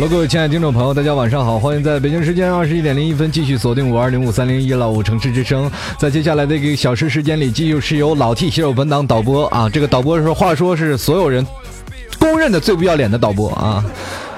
Hello，各位亲爱的听众朋友，大家晚上好，欢迎在北京时间二十一点零一分继续锁定五二零五三零一老五城市之声。在接下来的一个小时时间里，继续是由老 T 携手本档导播啊，这个导播是话说是所有人公认的最不要脸的导播啊。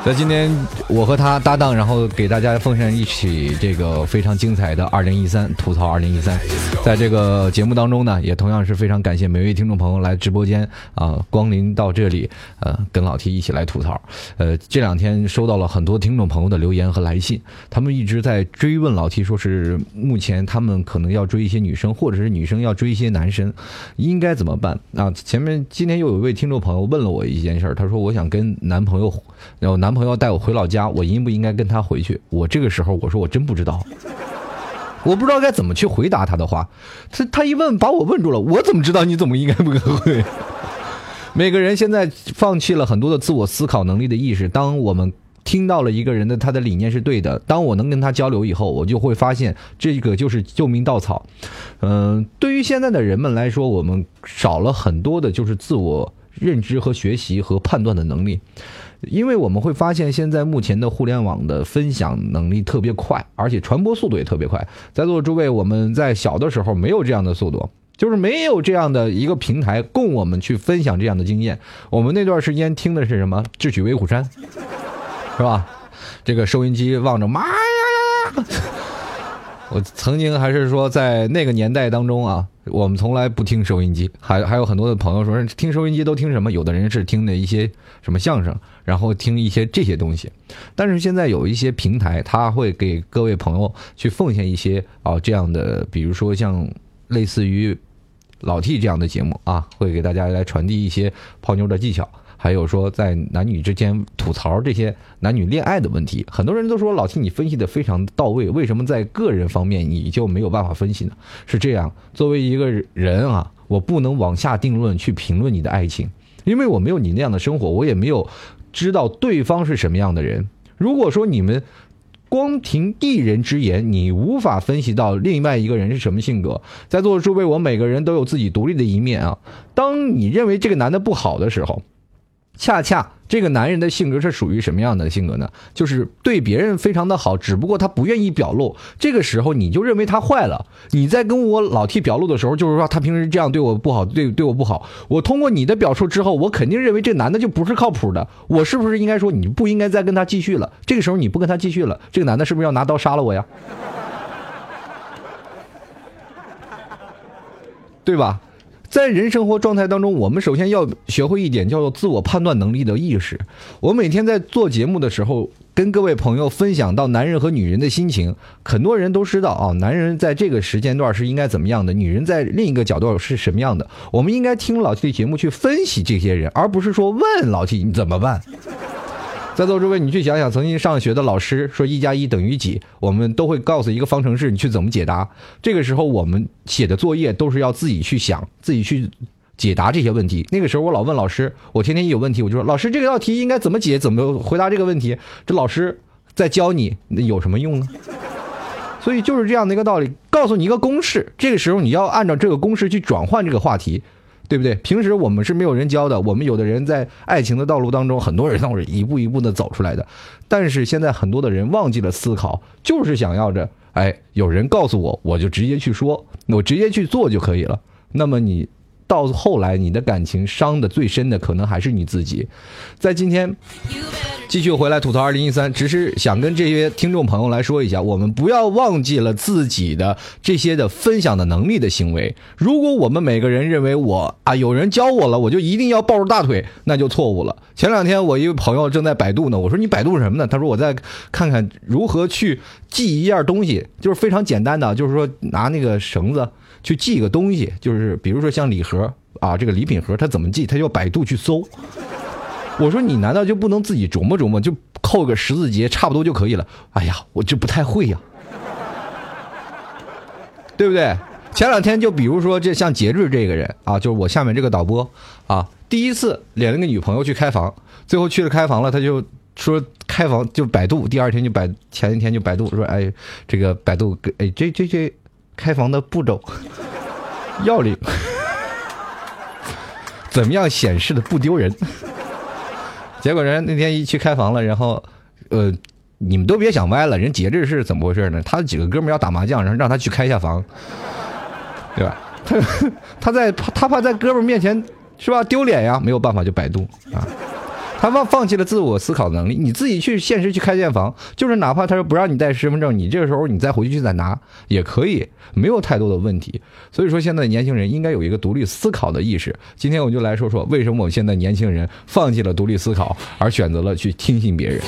在今天，我和他搭档，然后给大家奉上一起这个非常精彩的二零一三吐槽二零一三。在这个节目当中呢，也同样是非常感谢每位听众朋友来直播间啊光临到这里，呃，跟老 T 一起来吐槽。呃，这两天收到了很多听众朋友的留言和来信，他们一直在追问老 T，说是目前他们可能要追一些女生，或者是女生要追一些男生，应该怎么办啊？前面今天又有一位听众朋友问了我一件事，他说我想跟男朋友，然后男男朋友带我回老家，我应不应该跟他回去？我这个时候我说我真不知道。我不知道该怎么去回答他的话，他他一问把我问住了，我怎么知道你怎么应该不该回？每个人现在放弃了很多的自我思考能力的意识。当我们听到了一个人的他的理念是对的，当我能跟他交流以后，我就会发现这个就是救命稻草。嗯、对于现在的人们来说，我们少了很多的就是自我认知和学习和判断的能力。因为我们会发现，现在目前的互联网的分享能力特别快，而且传播速度也特别快。在座的诸位，我们在小的时候没有这样的速度，就是没有这样的一个平台供我们去分享这样的经验。我们那段时间听的是什么？智取威虎山，是吧？这个收音机望着，妈呀呀！我曾经还是说，在那个年代当中啊，我们从来不听收音机，还还有很多的朋友说听收音机都听什么？有的人是听的一些什么相声，然后听一些这些东西。但是现在有一些平台，它会给各位朋友去奉献一些啊这样的，比如说像类似于老 T 这样的节目啊，会给大家来传递一些泡妞的技巧。还有说，在男女之间吐槽这些男女恋爱的问题，很多人都说老 T 你分析的非常到位，为什么在个人方面你就没有办法分析呢？是这样，作为一个人啊，我不能往下定论去评论你的爱情，因为我没有你那样的生活，我也没有知道对方是什么样的人。如果说你们光凭一人之言，你无法分析到另外一个人是什么性格。在座的诸位，我每个人都有自己独立的一面啊。当你认为这个男的不好的时候，恰恰这个男人的性格是属于什么样的性格呢？就是对别人非常的好，只不过他不愿意表露。这个时候你就认为他坏了。你在跟我老 T 表露的时候，就是说他平时这样对我不好，对对我不好。我通过你的表述之后，我肯定认为这男的就不是靠谱的。我是不是应该说你不应该再跟他继续了？这个时候你不跟他继续了，这个男的是不是要拿刀杀了我呀？对吧？在人生活状态当中，我们首先要学会一点叫做自我判断能力的意识。我每天在做节目的时候，跟各位朋友分享到男人和女人的心情，很多人都知道啊，男人在这个时间段是应该怎么样的，女人在另一个角度是什么样的。我们应该听老 T 的节目去分析这些人，而不是说问老 T 你怎么办。在座诸位，你去想想，曾经上学的老师说一加一等于几，我们都会告诉一个方程式，你去怎么解答。这个时候，我们写的作业都是要自己去想，自己去解答这些问题。那个时候，我老问老师，我天天一有问题，我就说老师，这个道题应该怎么解，怎么回答这个问题。这老师在教你，那有什么用呢？所以就是这样的一个道理，告诉你一个公式，这个时候你要按照这个公式去转换这个话题。对不对？平时我们是没有人教的，我们有的人在爱情的道路当中，很多人都是一步一步的走出来的。但是现在很多的人忘记了思考，就是想要着，哎，有人告诉我，我就直接去说，我直接去做就可以了。那么你到后来，你的感情伤的最深的，可能还是你自己。在今天。继续回来吐槽二零一三，只是想跟这些听众朋友来说一下，我们不要忘记了自己的这些的分享的能力的行为。如果我们每个人认为我啊有人教我了，我就一定要抱住大腿，那就错误了。前两天我一个朋友正在百度呢，我说你百度什么呢？他说我在看看如何去记一样东西，就是非常简单的，就是说拿那个绳子去寄个东西，就是比如说像礼盒啊，这个礼品盒，它怎么寄？他就百度去搜。我说你难道就不能自己琢磨琢磨，就扣个十字结，差不多就可以了？哎呀，我就不太会呀，对不对？前两天就比如说这像节日这个人啊，就是我下面这个导播啊，第一次领了个女朋友去开房，最后去了开房了，他就说开房就百度，第二天就百前一天就百度说，哎，这个百度哎这这这开房的步骤要领，怎么样显示的不丢人？结果人那天一去开房了，然后呃，你们都别想歪了，人节制是怎么回事呢？他几个哥们要打麻将，然后让他去开一下房。对吧？他 他在他怕在哥们面前是吧丢脸呀，没有办法就百度啊。他放放弃了自我思考能力，你自己去现实去开间房，就是哪怕他说不让你带身份证，你这个时候你再回去去再拿也可以，没有太多的问题。所以说现在年轻人应该有一个独立思考的意识。今天我就来说说为什么我们现在年轻人放弃了独立思考，而选择了去听信别人。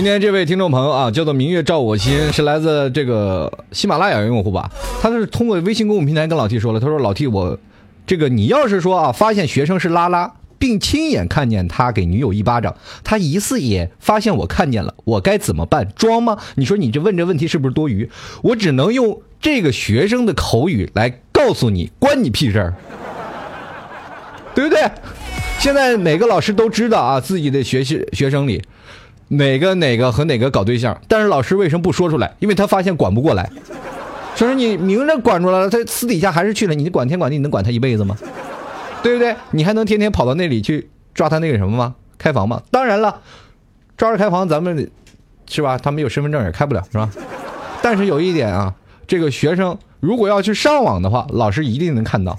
今天这位听众朋友啊，叫做明月照我心，是来自这个喜马拉雅用户吧？他是通过微信公众平台跟老 T 说了，他说老 T 我，这个你要是说啊，发现学生是拉拉，并亲眼看见他给女友一巴掌，他疑似也发现我看见了，我该怎么办？装吗？你说你这问这问题是不是多余？我只能用这个学生的口语来告诉你，关你屁事儿，对不对？现在每个老师都知道啊，自己的学习学生里。哪个哪个和哪个搞对象？但是老师为什么不说出来？因为他发现管不过来。就是你明着管住了，他私底下还是去了。你管天管地，你能管他一辈子吗？对不对？你还能天天跑到那里去抓他那个什么吗？开房吗？当然了，抓着开房，咱们是吧？他没有身份证也开不了，是吧？但是有一点啊，这个学生如果要去上网的话，老师一定能看到。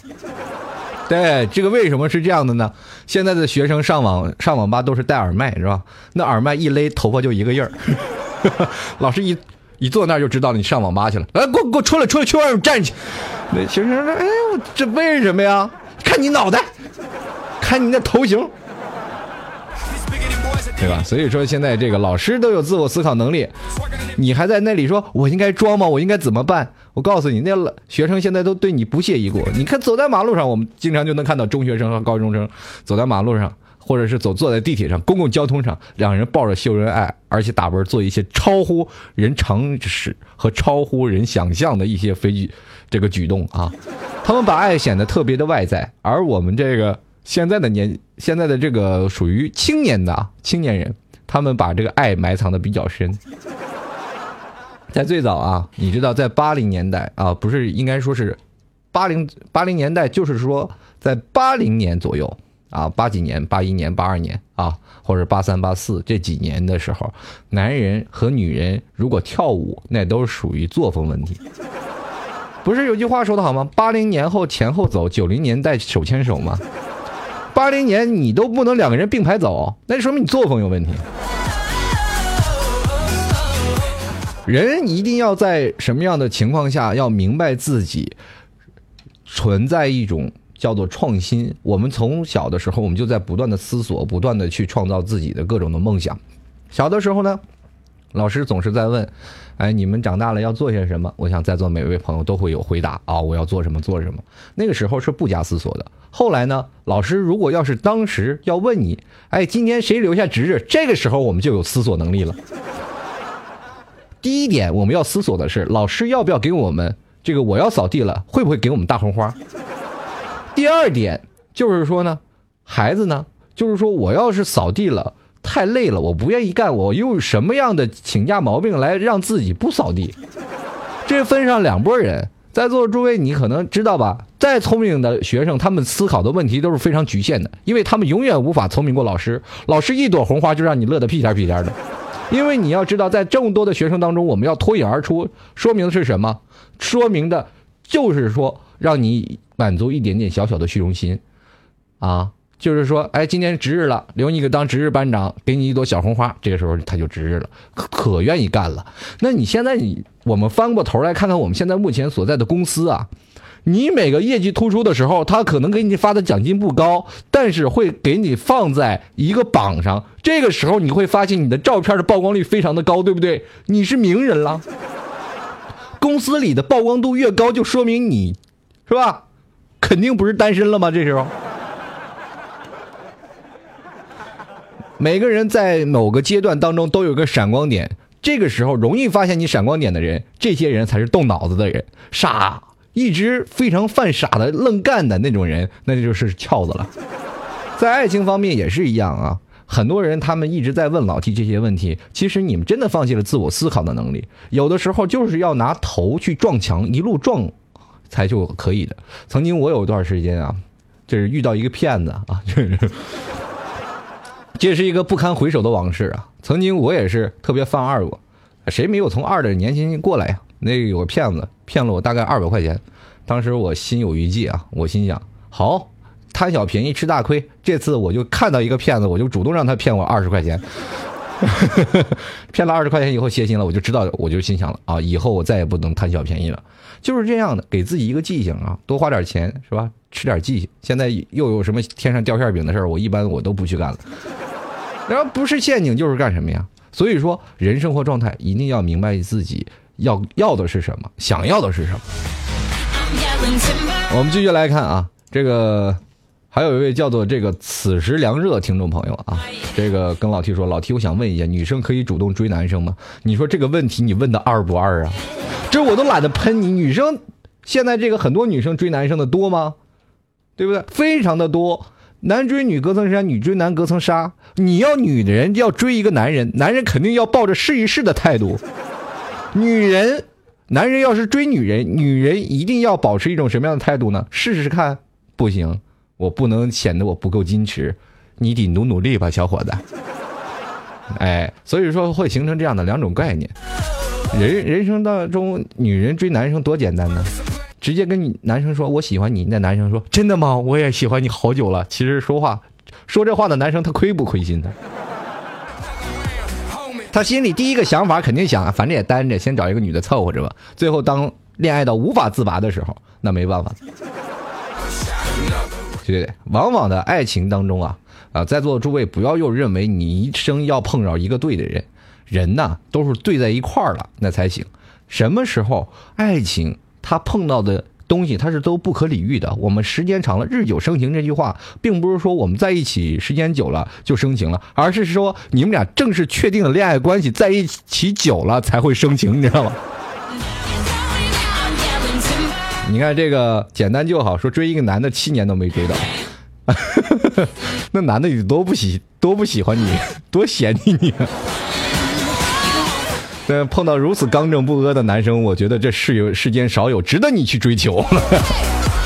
对，这个为什么是这样的呢？现在的学生上网上网吧都是戴耳麦，是吧？那耳麦一勒，头发就一个印儿。老师一一坐那儿就知道你上网吧去了。来，给我给我出来出来去外面站去。那学生说：“哎，这为什么呀？看你脑袋，看你那头型。”对吧？所以说现在这个老师都有自我思考能力，你还在那里说我应该装吗？我应该怎么办？我告诉你，那学生现在都对你不屑一顾。你看走在马路上，我们经常就能看到中学生和高中生走在马路上，或者是走坐在地铁上、公共交通上，两人抱着秀恩爱，而且打啵做一些超乎人常识和超乎人想象的一些非这个举动啊。他们把爱显得特别的外在，而我们这个。现在的年，现在的这个属于青年的青年人，他们把这个爱埋藏的比较深。在最早啊，你知道，在八零年代啊，不是应该说是八零八零年代，就是说在八零年左右啊，八几年、八一年、八二年啊，或者八三、八四这几年的时候，男人和女人如果跳舞，那都是属于作风问题。不是有句话说的好吗？八零年后前后走，九零年代手牵手吗？八零年你都不能两个人并排走，那就说明你作风有问题。人一定要在什么样的情况下要明白自己存在一种叫做创新。我们从小的时候，我们就在不断的思索，不断的去创造自己的各种的梦想。小的时候呢，老师总是在问。哎，你们长大了要做些什么？我想在座每位朋友都会有回答啊！我要做什么做什么。那个时候是不加思索的。后来呢，老师如果要是当时要问你，哎，今天谁留下值日？这个时候我们就有思索能力了。第一点，我们要思索的是，老师要不要给我们这个？我要扫地了，会不会给我们大红花？第二点就是说呢，孩子呢，就是说我要是扫地了。太累了，我不愿意干。我用什么样的请假毛病来让自己不扫地？这分上两拨人，在座的诸位，你可能知道吧？再聪明的学生，他们思考的问题都是非常局限的，因为他们永远无法聪明过老师。老师一朵红花就让你乐得屁颠屁颠的，因为你要知道，在这么多的学生当中，我们要脱颖而出，说明的是什么？说明的就是说，让你满足一点点小小的虚荣心，啊。就是说，哎，今天值日了，留你个当值日班长，给你一朵小红花，这个时候他就值日了，可可愿意干了。那你现在你我们翻过头来看看我们现在目前所在的公司啊，你每个业绩突出的时候，他可能给你发的奖金不高，但是会给你放在一个榜上，这个时候你会发现你的照片的曝光率非常的高，对不对？你是名人了。公司里的曝光度越高，就说明你，是吧？肯定不是单身了吗？这时候，每个人在某个阶段当中都有个闪光点，这个时候容易发现你闪光点的人，这些人才是动脑子的人。傻，一直非常犯傻的愣干的那种人，那就是翘子了。在爱情方面也是一样啊。很多人他们一直在问老 T 这些问题，其实你们真的放弃了自我思考的能力，有的时候就是要拿头去撞墙，一路撞才就可以的。曾经我有一段时间啊，就是遇到一个骗子啊，就是这是一个不堪回首的往事啊。曾经我也是特别犯二过，谁没有从二的年轻过来呀？那有个骗子骗了我大概二百块钱，当时我心有余悸啊，我心想好。贪小便宜吃大亏，这次我就看到一个骗子，我就主动让他骗我二十块钱，骗了二十块钱以后歇心了，我就知道，我就心想了啊，以后我再也不能贪小便宜了，就是这样的，给自己一个记性啊，多花点钱是吧？吃点记性。现在又有什么天上掉馅饼的事儿，我一般我都不去干了。然后不是陷阱就是干什么呀？所以说，人生活状态一定要明白自己要要的是什么，想要的是什么。我们继续来看啊，这个。还有一位叫做这个此时凉热听众朋友啊，这个跟老 T 说，老 T 我想问一下，女生可以主动追男生吗？你说这个问题你问的二不二啊？这我都懒得喷你，女生现在这个很多女生追男生的多吗？对不对？非常的多，男追女隔层山，女追男隔层纱。你要女的人要追一个男人，男人肯定要抱着试一试的态度。女人，男人要是追女人，女人一定要保持一种什么样的态度呢？试试看，不行。我不能显得我不够矜持，你得努努力吧，小伙子。哎，所以说会形成这样的两种概念。人人生当中，女人追男生多简单呢，直接跟你男生说我喜欢你，那男生说真的吗？我也喜欢你好久了。其实说话说这话的男生他亏不亏心的？他心里第一个想法肯定想，反正也单着，先找一个女的凑合着吧。最后当恋爱到无法自拔的时候，那没办法。对，往往的爱情当中啊，啊，在座的诸位不要又认为你一生要碰着一个对的人，人呐都是对在一块儿了那才行。什么时候爱情他碰到的东西，他是都不可理喻的。我们时间长了，日久生情这句话，并不是说我们在一起时间久了就生情了，而是说你们俩正式确定了恋爱关系，在一起久了才会生情，你知道吗？你看这个简单就好，说追一个男的七年都没追到，那男的有多不喜多不喜欢你，多嫌弃你。碰到如此刚正不阿的男生，我觉得这世有世间少有，值得你去追求。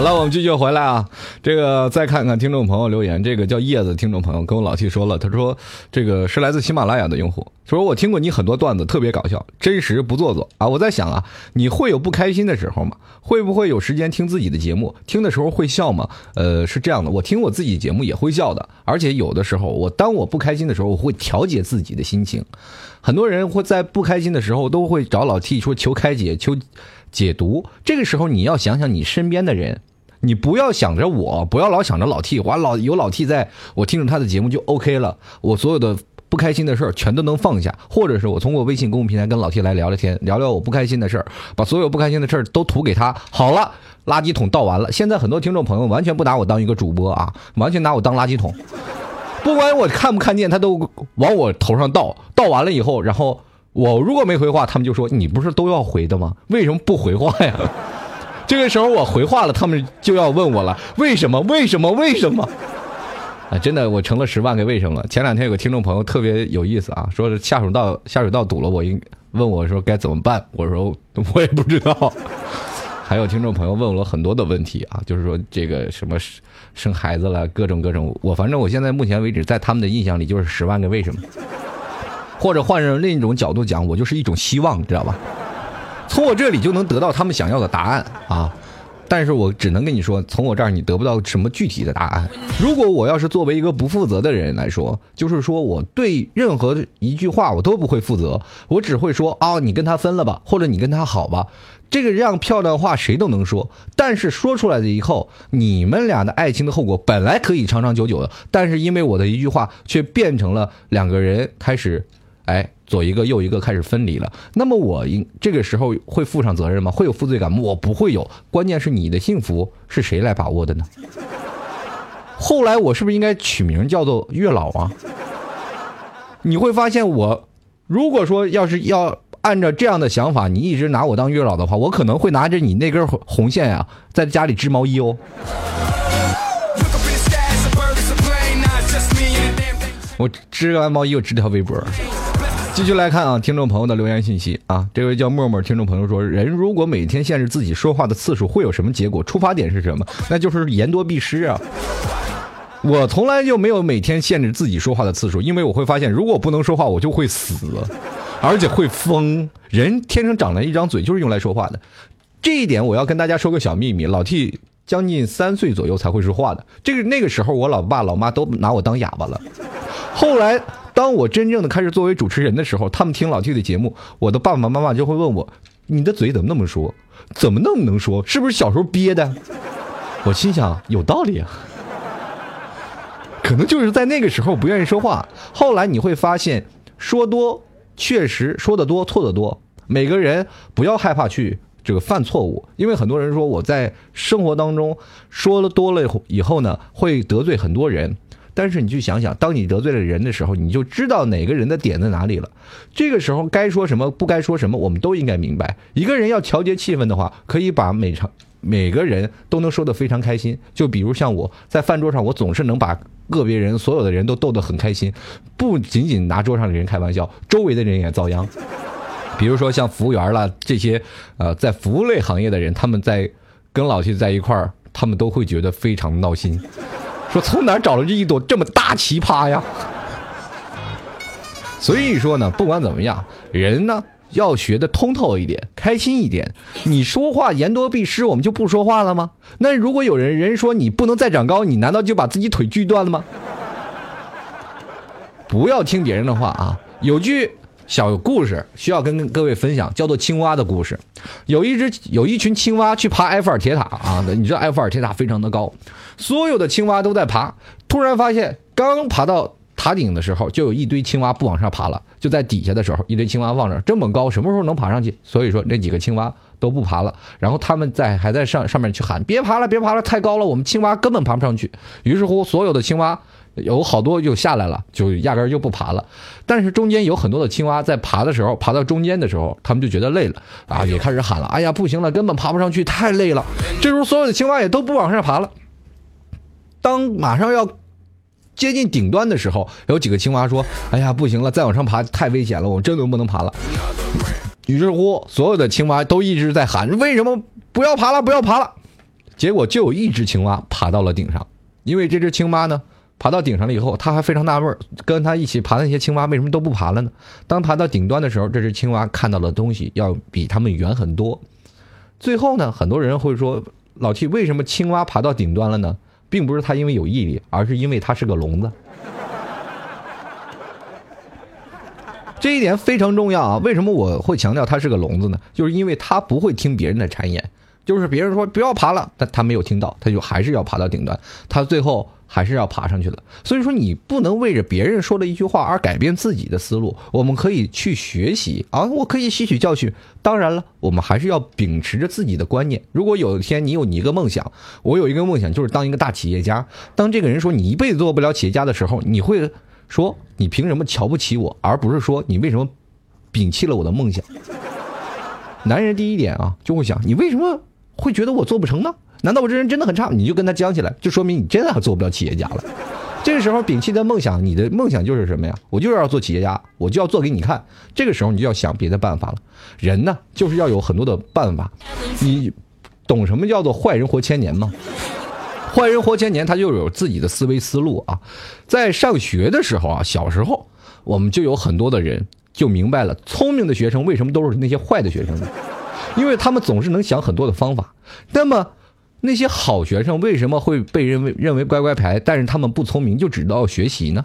好了，我们继续回来啊。这个再看看听众朋友留言，这个叫叶子听众朋友跟我老 T 说了，他说这个是来自喜马拉雅的用户，他说我听过你很多段子，特别搞笑，真实不做作啊。我在想啊，你会有不开心的时候吗？会不会有时间听自己的节目？听的时候会笑吗？呃，是这样的，我听我自己节目也会笑的，而且有的时候我当我不开心的时候，我会调节自己的心情。很多人会在不开心的时候都会找老 T 说求开解，求。解读这个时候，你要想想你身边的人，你不要想着我，不要老想着老 T，我老有老 T 在我听着他的节目就 OK 了，我所有的不开心的事儿全都能放下，或者是我通过微信公众平台跟老 T 来聊聊天，聊聊我不开心的事儿，把所有不开心的事儿都吐给他，好了，垃圾桶倒完了。现在很多听众朋友完全不拿我当一个主播啊，完全拿我当垃圾桶，不管我看不看见，他都往我头上倒，倒完了以后，然后。我如果没回话，他们就说你不是都要回的吗？为什么不回话呀？这个时候我回话了，他们就要问我了，为什么？为什么？为什么？啊，真的，我成了十万个为什么。前两天有个听众朋友特别有意思啊，说是下水道下水道堵了，我应问我说该怎么办？我说我也不知道。还有听众朋友问了很多的问题啊，就是说这个什么生孩子了，各种各种。我反正我现在目前为止，在他们的印象里就是十万个为什么。或者换成另一种角度讲，我就是一种希望，知道吧？从我这里就能得到他们想要的答案啊！但是我只能跟你说，从我这儿你得不到什么具体的答案。如果我要是作为一个不负责的人来说，就是说我对任何一句话我都不会负责，我只会说啊，你跟他分了吧，或者你跟他好吧。这个这样漂亮话谁都能说，但是说出来的以后，你们俩的爱情的后果本来可以长长久久的，但是因为我的一句话，却变成了两个人开始。哎，左一个右一个开始分离了。那么我应这个时候会负上责任吗？会有负罪感吗？我不会有。关键是你的幸福是谁来把握的呢？后来我是不是应该取名叫做月老啊？你会发现我，如果说要是要按照这样的想法，你一直拿我当月老的话，我可能会拿着你那根红线呀，在家里织毛衣哦。我织完毛衣，我织条围脖。继续来看啊，听众朋友的留言信息啊，这位叫默默听众朋友说，人如果每天限制自己说话的次数，会有什么结果？出发点是什么？那就是言多必失啊。我从来就没有每天限制自己说话的次数，因为我会发现，如果不能说话，我就会死，而且会疯。人天生长了一张嘴，就是用来说话的。这一点我要跟大家说个小秘密，老 T 将近三岁左右才会说话的。这个那个时候，我老爸老妈都拿我当哑巴了。后来，当我真正的开始作为主持人的时候，他们听老 T 的节目，我的爸爸妈妈就会问我：“你的嘴怎么那么说？怎么那么能说？是不是小时候憋的？” 我心想，有道理啊。可能就是在那个时候不愿意说话。后来你会发现，说多确实说的多，错的多。每个人不要害怕去这个犯错误，因为很多人说我在生活当中说了多了以后呢，会得罪很多人。但是你去想想，当你得罪了人的时候，你就知道哪个人的点在哪里了。这个时候该说什么，不该说什么，我们都应该明白。一个人要调节气氛的话，可以把每场每个人都能说得非常开心。就比如像我在饭桌上，我总是能把个别人、所有的人都逗得很开心，不仅仅拿桌上的人开玩笑，周围的人也遭殃。比如说像服务员啦这些，呃，在服务类行业的人，他们在跟老七在一块儿，他们都会觉得非常闹心。说从哪找了这一朵这么大奇葩呀？所以说呢，不管怎么样，人呢要学的通透一点，开心一点。你说话言多必失，我们就不说话了吗？那如果有人人说你不能再长高，你难道就把自己腿锯断了吗？不要听别人的话啊！有句小故事需要跟各位分享，叫做青蛙的故事。有一只有一群青蛙去爬埃菲尔铁塔啊，你知道埃菲尔铁塔非常的高，所有的青蛙都在爬，突然发现刚爬到塔顶的时候，就有一堆青蛙不往上爬了，就在底下的时候，一堆青蛙望着这么高，什么时候能爬上去？所以说那几个青蛙都不爬了，然后他们在还在上上面去喊：“别爬了，别爬了，太高了，我们青蛙根本爬不上去。”于是乎，所有的青蛙。有好多就下来了，就压根就不爬了。但是中间有很多的青蛙在爬的时候，爬到中间的时候，他们就觉得累了啊，也开始喊了：“哎呀，不行了，根本爬不上去，太累了。”这时候所有的青蛙也都不往上爬了。当马上要接近顶端的时候，有几个青蛙说：“哎呀，不行了，再往上爬太危险了，我真的不能爬了。”于是乎，所有的青蛙都一直在喊：“为什么不要爬了？不要爬了！”结果就有一只青蛙爬到了顶上，因为这只青蛙呢。爬到顶上了以后，他还非常纳闷跟他一起爬的那些青蛙为什么都不爬了呢？当爬到顶端的时候，这只青蛙看到的东西要比他们远很多。最后呢，很多人会说：“老 T，为什么青蛙爬到顶端了呢？并不是他因为有毅力，而是因为他是个聋子。”这一点非常重要啊！为什么我会强调他是个聋子呢？就是因为他不会听别人的谗言，就是别人说不要爬了，但他没有听到，他就还是要爬到顶端。他最后。还是要爬上去的，所以说你不能为着别人说的一句话而改变自己的思路。我们可以去学习啊，我可以吸取教训。当然了，我们还是要秉持着自己的观念。如果有一天你有你一个梦想，我有一个梦想就是当一个大企业家。当这个人说你一辈子做不了企业家的时候，你会说你凭什么瞧不起我，而不是说你为什么摒弃了我的梦想？男人第一点啊，就会想你为什么会觉得我做不成呢？难道我这人真的很差？你就跟他犟起来，就说明你真的做不了企业家了。这个时候摒弃的梦想，你的梦想就是什么呀？我就是要做企业家，我就要做给你看。这个时候你就要想别的办法了。人呢，就是要有很多的办法。你懂什么叫做坏人活千年吗？坏人活千年，他就有自己的思维思路啊。在上学的时候啊，小时候我们就有很多的人就明白了，聪明的学生为什么都是那些坏的学生呢？因为他们总是能想很多的方法。那么。那些好学生为什么会被认为认为乖乖牌？但是他们不聪明，就只知道学习呢？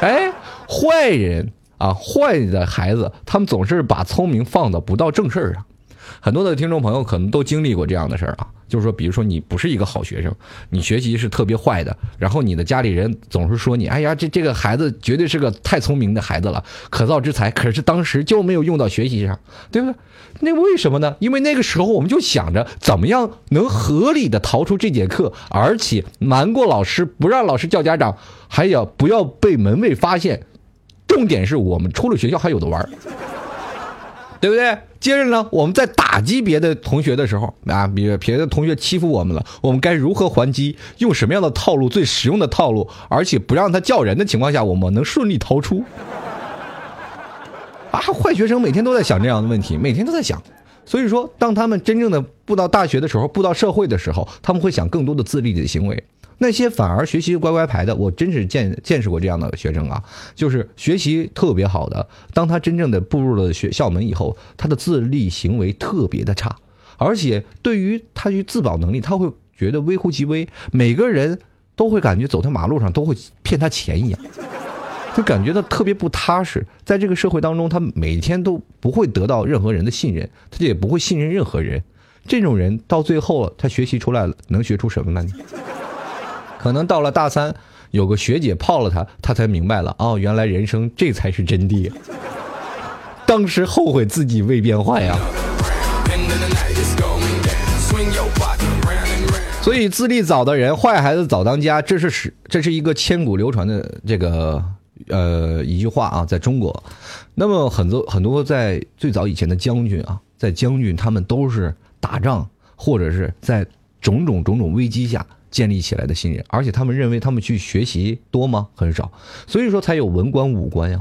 哎，坏人啊，坏的孩子，他们总是把聪明放到不到正事儿上。很多的听众朋友可能都经历过这样的事儿啊，就是说，比如说你不是一个好学生，你学习是特别坏的，然后你的家里人总是说你，哎呀，这这个孩子绝对是个太聪明的孩子了，可造之才，可是当时就没有用到学习上，对不对？那为什么呢？因为那个时候我们就想着怎么样能合理的逃出这节课，而且瞒过老师，不让老师叫家长，还要不要被门卫发现。重点是我们出了学校还有的玩对不对？接着呢，我们在打击别的同学的时候啊，比如别的同学欺负我们了，我们该如何还击？用什么样的套路最实用的套路，而且不让他叫人的情况下，我们能顺利逃出？啊，坏学生每天都在想这样的问题，每天都在想。所以说，当他们真正的步到大学的时候，步到社会的时候，他们会想更多的自立的行为。那些反而学习乖乖牌的，我真是见见识过这样的学生啊，就是学习特别好的，当他真正的步入了学校门以后，他的自立行为特别的差，而且对于他去自保能力，他会觉得微乎其微，每个人都会感觉走在马路上都会骗他钱一样，就感觉到特别不踏实，在这个社会当中，他每天都不会得到任何人的信任，他就也不会信任任何人，这种人到最后他学习出来了，能学出什么呢？可能到了大三，有个学姐泡了他，他才明白了哦，原来人生这才是真谛。当时后悔自己未变坏呀。所以自立早的人，坏孩子早当家，这是是这是一个千古流传的这个呃一句话啊，在中国。那么很多很多在最早以前的将军啊，在将军他们都是打仗或者是在种种种种危机下。建立起来的信任，而且他们认为他们去学习多吗？很少，所以说才有文官武官呀。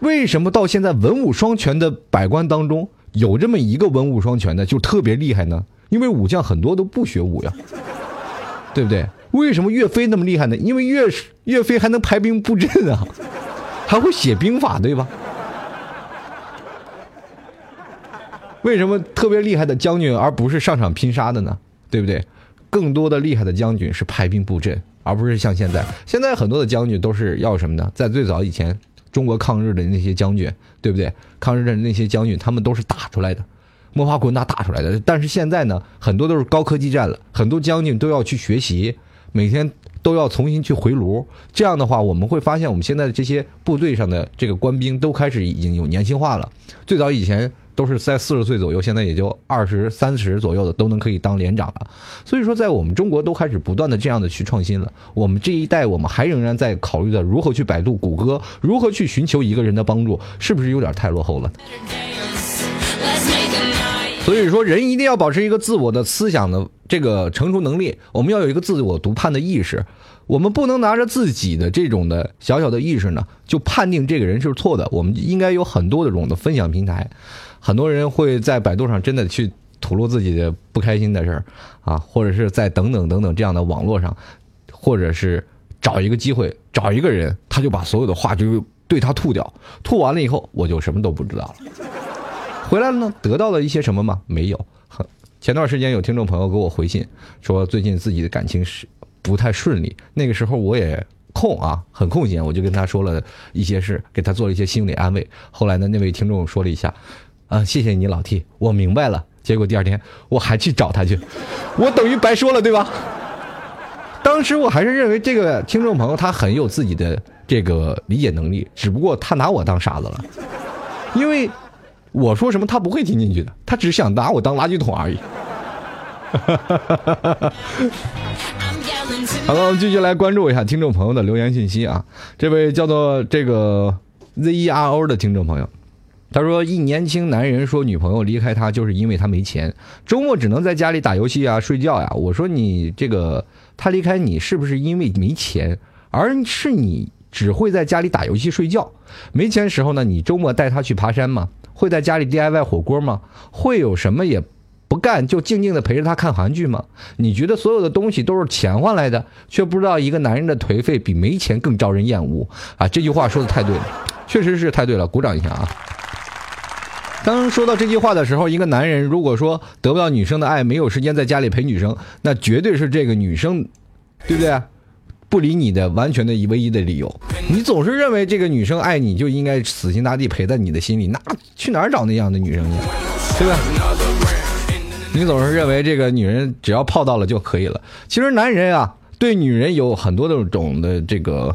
为什么到现在文武双全的百官当中有这么一个文武双全的就特别厉害呢？因为武将很多都不学武呀，对不对？为什么岳飞那么厉害呢？因为岳岳飞还能排兵布阵啊，还会写兵法，对吧？为什么特别厉害的将军而不是上场拼杀的呢？对不对？更多的厉害的将军是排兵布阵，而不是像现在。现在很多的将军都是要什么呢？在最早以前，中国抗日的那些将军，对不对？抗日的那些将军，他们都是打出来的，摸爬滚打打出来的。但是现在呢，很多都是高科技战了，很多将军都要去学习，每天都要重新去回炉。这样的话，我们会发现，我们现在的这些部队上的这个官兵都开始已经有年轻化了。最早以前。都是在四十岁左右，现在也就二十三十左右的都能可以当连长了。所以说，在我们中国都开始不断的这样的去创新了。我们这一代，我们还仍然在考虑的如何去百度谷歌，如何去寻求一个人的帮助，是不是有点太落后了？所以说，人一定要保持一个自我的思想的这个成熟能力，我们要有一个自我独判的意识。我们不能拿着自己的这种的小小的意识呢，就判定这个人是错的。我们应该有很多的这种的分享平台。很多人会在百度上真的去吐露自己的不开心的事儿啊，或者是在等等等等这样的网络上，或者是找一个机会找一个人，他就把所有的话就对他吐掉，吐完了以后我就什么都不知道了。回来了呢，得到了一些什么吗？没有。前段时间有听众朋友给我回信说，最近自己的感情是不太顺利。那个时候我也空啊，很空闲，我就跟他说了一些事，给他做了一些心理安慰。后来呢，那位听众说了一下。啊，谢谢你老 T，我明白了。结果第二天我还去找他去，我等于白说了，对吧？当时我还是认为这个听众朋友他很有自己的这个理解能力，只不过他拿我当傻子了，因为我说什么他不会听进去的，他只想拿我当垃圾桶而已。好了，我们继续来关注一下听众朋友的留言信息啊。这位叫做这个 ZERO 的听众朋友。他说：“一年轻男人说女朋友离开他就是因为他没钱，周末只能在家里打游戏啊、睡觉呀。”我说：“你这个他离开你是不是因为没钱，而是你只会在家里打游戏睡觉？没钱时候呢，你周末带他去爬山吗？会在家里 DIY 火锅吗？会有什么也不干就静静的陪着他看韩剧吗？你觉得所有的东西都是钱换来的，却不知道一个男人的颓废比没钱更招人厌恶啊！这句话说的太对了，确实是太对了，鼓掌一下啊！”当说到这句话的时候，一个男人如果说得不到女生的爱，没有时间在家里陪女生，那绝对是这个女生，对不对？不理你的完全的唯一的理由。你总是认为这个女生爱你就应该死心塌地陪在你的心里，那去哪儿找那样的女生去？对吧？你总是认为这个女人只要泡到了就可以了，其实男人啊，对女人有很多的种的这个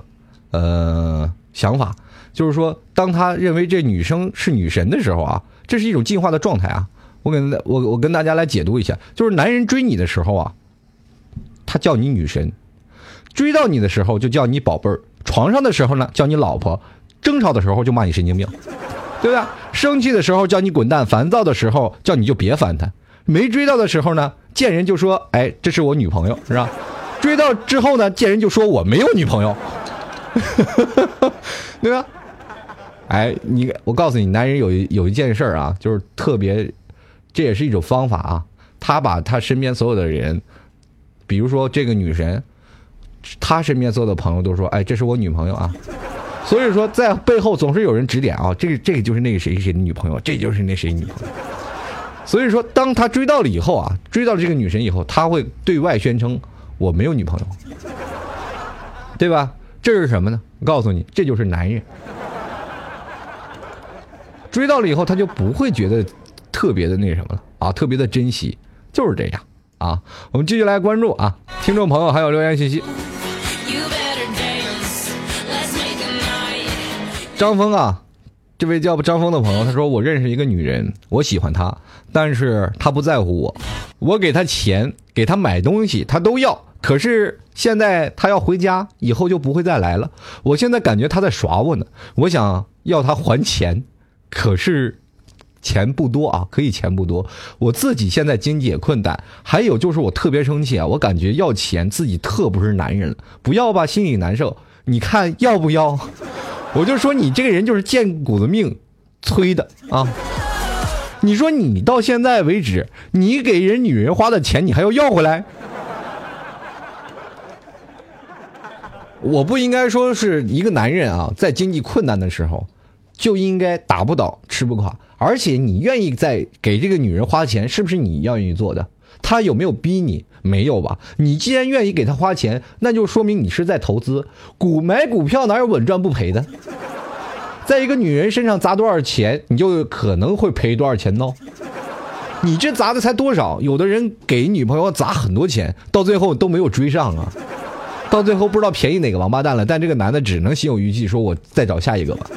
呃想法，就是说，当他认为这女生是女神的时候啊，这是一种进化的状态啊。我跟我我跟大家来解读一下，就是男人追你的时候啊，他叫你女神；追到你的时候就叫你宝贝儿；床上的时候呢叫你老婆；争吵的时候就骂你神经病，对不对？生气的时候叫你滚蛋；烦躁的时候叫你就别烦他；没追到的时候呢，见人就说：“哎，这是我女朋友，是吧？”追到之后呢，见人就说：“我没有女朋友。”对吧？哎，你我告诉你，男人有一有一件事儿啊，就是特别。这也是一种方法啊！他把他身边所有的人，比如说这个女神，他身边所有的朋友都说：“哎，这是我女朋友啊！”所以说，在背后总是有人指点啊，这个这个就是那个谁谁的女朋友，这就是那谁女朋友。所以说，当他追到了以后啊，追到了这个女神以后，他会对外宣称：“我没有女朋友。”对吧？这是什么呢？我告诉你，这就是男人。追到了以后，他就不会觉得。特别的那什么了啊，特别的珍惜，就是这样啊。我们继续来关注啊，听众朋友还有留言信息。张峰啊，这位叫张峰的朋友，他说我认识一个女人，我喜欢她，但是她不在乎我，我给她钱，给她买东西，她都要。可是现在她要回家，以后就不会再来了。我现在感觉她在耍我呢，我想要她还钱，可是。钱不多啊，可以钱不多。我自己现在经济也困难，还有就是我特别生气啊，我感觉要钱自己特不是男人了，不要吧心里难受。你看要不要？我就说你这个人就是贱骨子命催的啊！你说你到现在为止，你给人女人花的钱，你还要要回来？我不应该说是一个男人啊，在经济困难的时候。就应该打不倒，吃不垮，而且你愿意在给这个女人花钱，是不是你要愿意做的？她有没有逼你？没有吧？你既然愿意给她花钱，那就说明你是在投资。股买股票哪有稳赚不赔的？在一个女人身上砸多少钱，你就可能会赔多少钱呢？你这砸的才多少？有的人给女朋友砸很多钱，到最后都没有追上啊，到最后不知道便宜哪个王八蛋了。但这个男的只能心有余悸，说我再找下一个吧。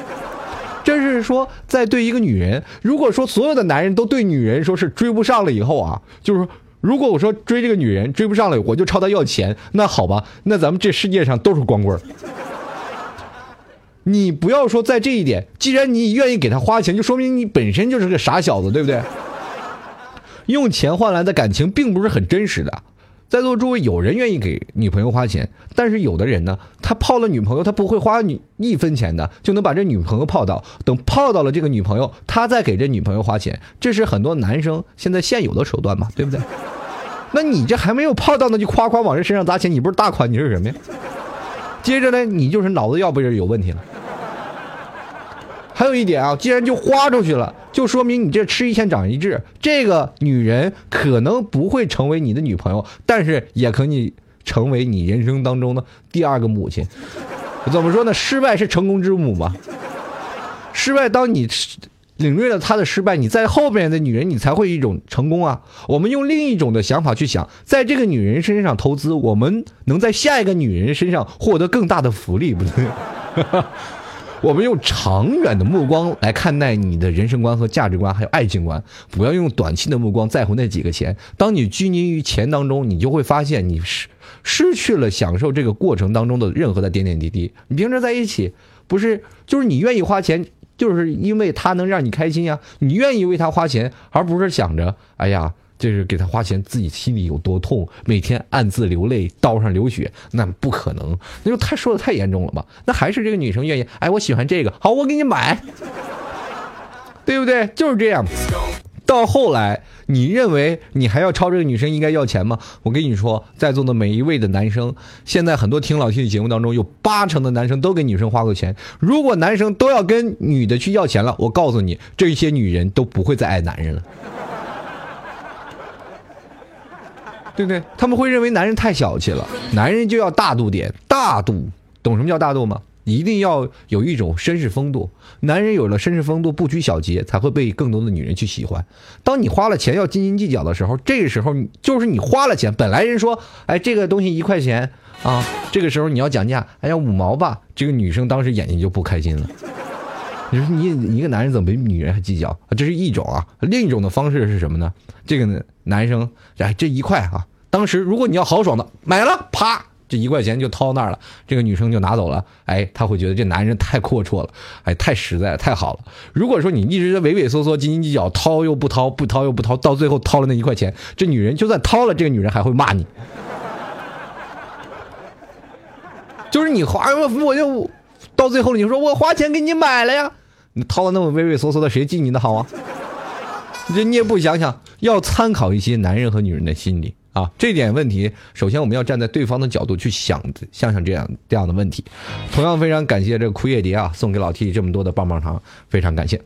这是说，在对一个女人，如果说所有的男人都对女人说是追不上了以后啊，就是说，如果我说追这个女人追不上了，我就朝她要钱，那好吧，那咱们这世界上都是光棍你不要说在这一点，既然你愿意给她花钱，就说明你本身就是个傻小子，对不对？用钱换来的感情并不是很真实的。在座诸位，有人愿意给女朋友花钱，但是有的人呢，他泡了女朋友，他不会花你一分钱的，就能把这女朋友泡到。等泡到了这个女朋友，他再给这女朋友花钱，这是很多男生现在现有的手段嘛，对不对？那你这还没有泡到呢，就夸夸往人身上砸钱，你不是大款，你是什么呀？接着呢，你就是脑子要不是有问题了。还有一点啊，既然就花出去了，就说明你这吃一堑长一智。这个女人可能不会成为你的女朋友，但是也可以成为你人生当中的第二个母亲。怎么说呢？失败是成功之母嘛。失败，当你领略了她的失败，你在后面的女人，你才会一种成功啊。我们用另一种的想法去想，在这个女人身上投资，我们能在下一个女人身上获得更大的福利，不对？我们用长远的目光来看待你的人生观和价值观，还有爱情观，不要用短期的目光在乎那几个钱。当你拘泥于钱当中，你就会发现你失失去了享受这个过程当中的任何的点点滴滴。你平时在一起，不是就是你愿意花钱，就是因为他能让你开心呀，你愿意为他花钱，而不是想着哎呀。就是给他花钱，自己心里有多痛，每天暗自流泪，刀上流血，那不可能。那就他说的太严重了吧？那还是这个女生愿意，哎，我喜欢这个，好，我给你买，对不对？就是这样。到后来，你认为你还要朝这个女生应该要钱吗？我跟你说，在座的每一位的男生，现在很多听老 T 的节目当中，有八成的男生都给女生花过钱。如果男生都要跟女的去要钱了，我告诉你，这些女人都不会再爱男人了。对不对？他们会认为男人太小气了，男人就要大度点，大度，懂什么叫大度吗？一定要有一种绅士风度。男人有了绅士风度，不拘小节，才会被更多的女人去喜欢。当你花了钱要斤斤计较的时候，这个时候就是你花了钱，本来人说，哎，这个东西一块钱啊，这个时候你要讲价，哎呀五毛吧，这个女生当时眼睛就不开心了。你说你一个男人怎么比女人还计较啊？这是一种啊，另一种的方式是什么呢？这个男生哎，这一块啊，当时如果你要豪爽的买了，啪，这一块钱就掏那儿了，这个女生就拿走了，哎，他会觉得这男人太阔绰了，哎，太实在，太好了。如果说你一直在畏畏缩缩、斤斤计较，掏又不掏，不掏又不掏，到最后掏了那一块钱，这女人就算掏了，这个女人还会骂你，就是你花我就。到最后你说我花钱给你买了呀，你掏的那么畏畏缩缩的，谁记你的好啊？这你也不想想，要参考一些男人和女人的心理啊。这点问题，首先我们要站在对方的角度去想，想想这样这样的问题。同样非常感谢这个枯叶蝶啊，送给老 T 这么多的棒棒糖，非常感谢。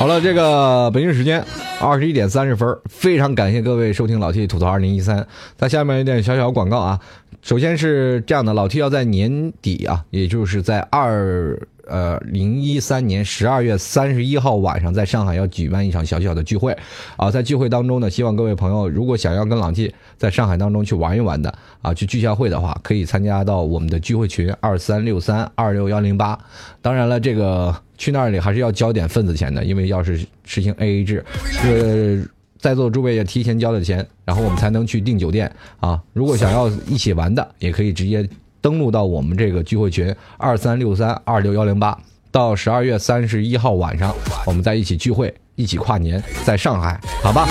好了，这个北京时间二十一点三十分，非常感谢各位收听老 T 吐槽二零一三。在下面一点小小广告啊，首先是这样的，老 T 要在年底啊，也就是在二呃零一三年十二月三十一号晚上，在上海要举办一场小小的聚会啊，在聚会当中呢，希望各位朋友如果想要跟老 T 在上海当中去玩一玩的啊，去聚下会的话，可以参加到我们的聚会群二三六三二六幺零八。当然了，这个。去那里还是要交点份子钱的，因为要是实行 A A 制，呃，在座诸位要提前交了钱，然后我们才能去订酒店啊。如果想要一起玩的，也可以直接登录到我们这个聚会群二三六三二六幺零八，到十二月三十一号晚上，我们在一起聚会，一起跨年，在上海，好吧？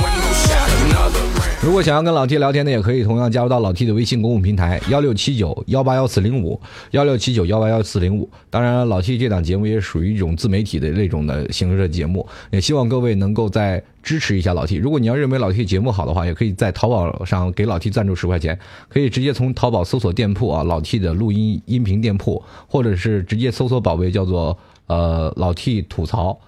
如果想要跟老 T 聊天的，也可以同样加入到老 T 的微信公共平台幺六七九幺八幺四零五幺六七九幺八幺四零五。当然，老 T 这档节目也属于一种自媒体的那种的形式的节目，也希望各位能够在支持一下老 T。如果你要认为老 T 节目好的话，也可以在淘宝上给老 T 赞助十块钱，可以直接从淘宝搜索店铺啊，老 T 的录音音频店铺，或者是直接搜索宝贝叫做呃老 T 吐槽，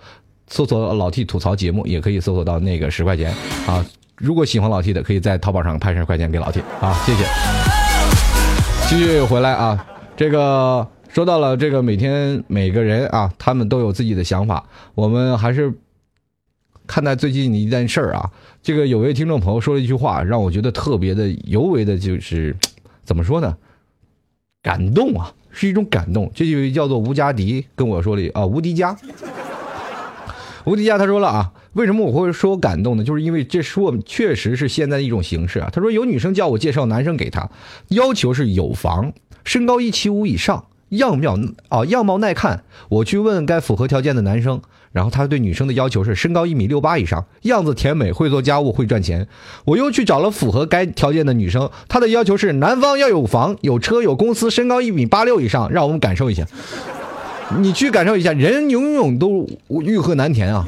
搜索老 T 吐槽节目，也可以搜索到那个十块钱啊。如果喜欢老 T 的，可以在淘宝上拍十块钱给老 T 啊，谢谢。继续回来啊，这个说到了这个每天每个人啊，他们都有自己的想法。我们还是看待最近的一件事儿啊，这个有位听众朋友说了一句话，让我觉得特别的尤为的，就是怎么说呢？感动啊，是一种感动。这就叫做吴佳迪跟我说的啊，吴迪佳。无敌家他说了啊，为什么我会说感动呢？就是因为这说确实是现在的一种形式啊。他说有女生叫我介绍男生给他，要求是有房，身高一七五以上，样貌啊样貌耐看。我去问该符合条件的男生，然后他对女生的要求是身高一米六八以上，样子甜美，会做家务，会赚钱。我又去找了符合该条件的女生，她的要求是男方要有房、有车、有公司，身高一米八六以上。让我们感受一下。你去感受一下，人永远都欲壑难填啊！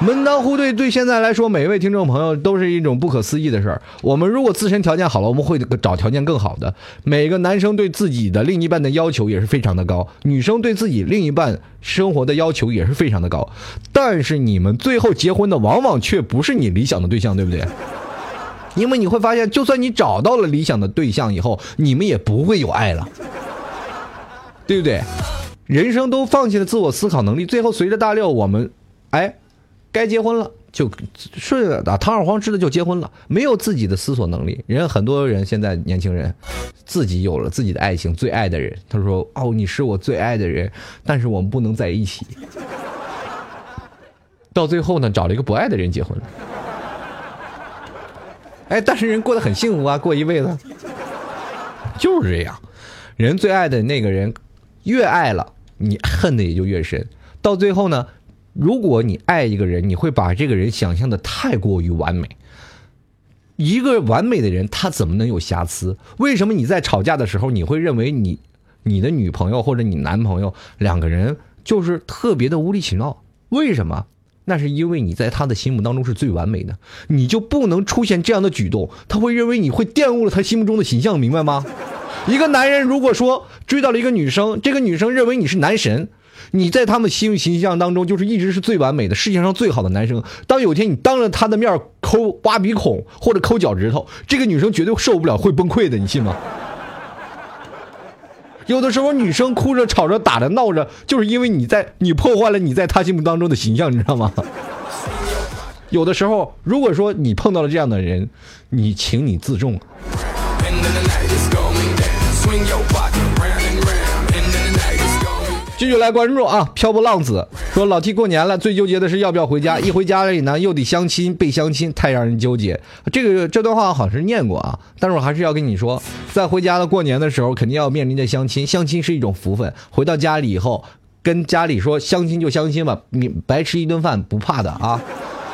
门当户对，对现在来说，每一位听众朋友都是一种不可思议的事儿。我们如果自身条件好了，我们会找条件更好的。每个男生对自己的另一半的要求也是非常的高，女生对自己另一半生活的要求也是非常的高。但是你们最后结婚的，往往却不是你理想的对象，对不对？因为你会发现，就算你找到了理想的对象以后，你们也不会有爱了，对不对？人生都放弃了自我思考能力，最后随着大六，我们，哎，该结婚了就顺着打堂而皇之的就结婚了，没有自己的思索能力。人很多人现在年轻人，自己有了自己的爱情，最爱的人，他说：“哦，你是我最爱的人，但是我们不能在一起。”到最后呢，找了一个不爱的人结婚了。哎，但是人过得很幸福啊，过一辈子，就是这样。人最爱的那个人，越爱了。你恨的也就越深，到最后呢，如果你爱一个人，你会把这个人想象的太过于完美。一个完美的人，他怎么能有瑕疵？为什么你在吵架的时候，你会认为你、你的女朋友或者你男朋友两个人就是特别的无理取闹？为什么？那是因为你在他的心目当中是最完美的，你就不能出现这样的举动，他会认为你会玷污了他心目中的形象，明白吗？一个男人如果说追到了一个女生，这个女生认为你是男神，你在他们心形象当中就是一直是最完美的，世界上最好的男生。当有天你当着他的面抠挖鼻孔或者抠脚趾头，这个女生绝对受不了，会崩溃的，你信吗？有的时候女生哭着、吵着、打着、闹着，就是因为你在你破坏了你在她心目当中的形象，你知道吗？有的时候，如果说你碰到了这样的人，你请你自重。继续来关注啊！漂泊浪子说：“老 T 过年了，最纠结的是要不要回家。一回家里呢，又得相亲，被相亲太让人纠结。这个这段话好像是念过啊，但是我还是要跟你说，在回家的过年的时候，肯定要面临着相亲。相亲是一种福分，回到家里以后，跟家里说相亲就相亲吧，你白吃一顿饭不怕的啊。”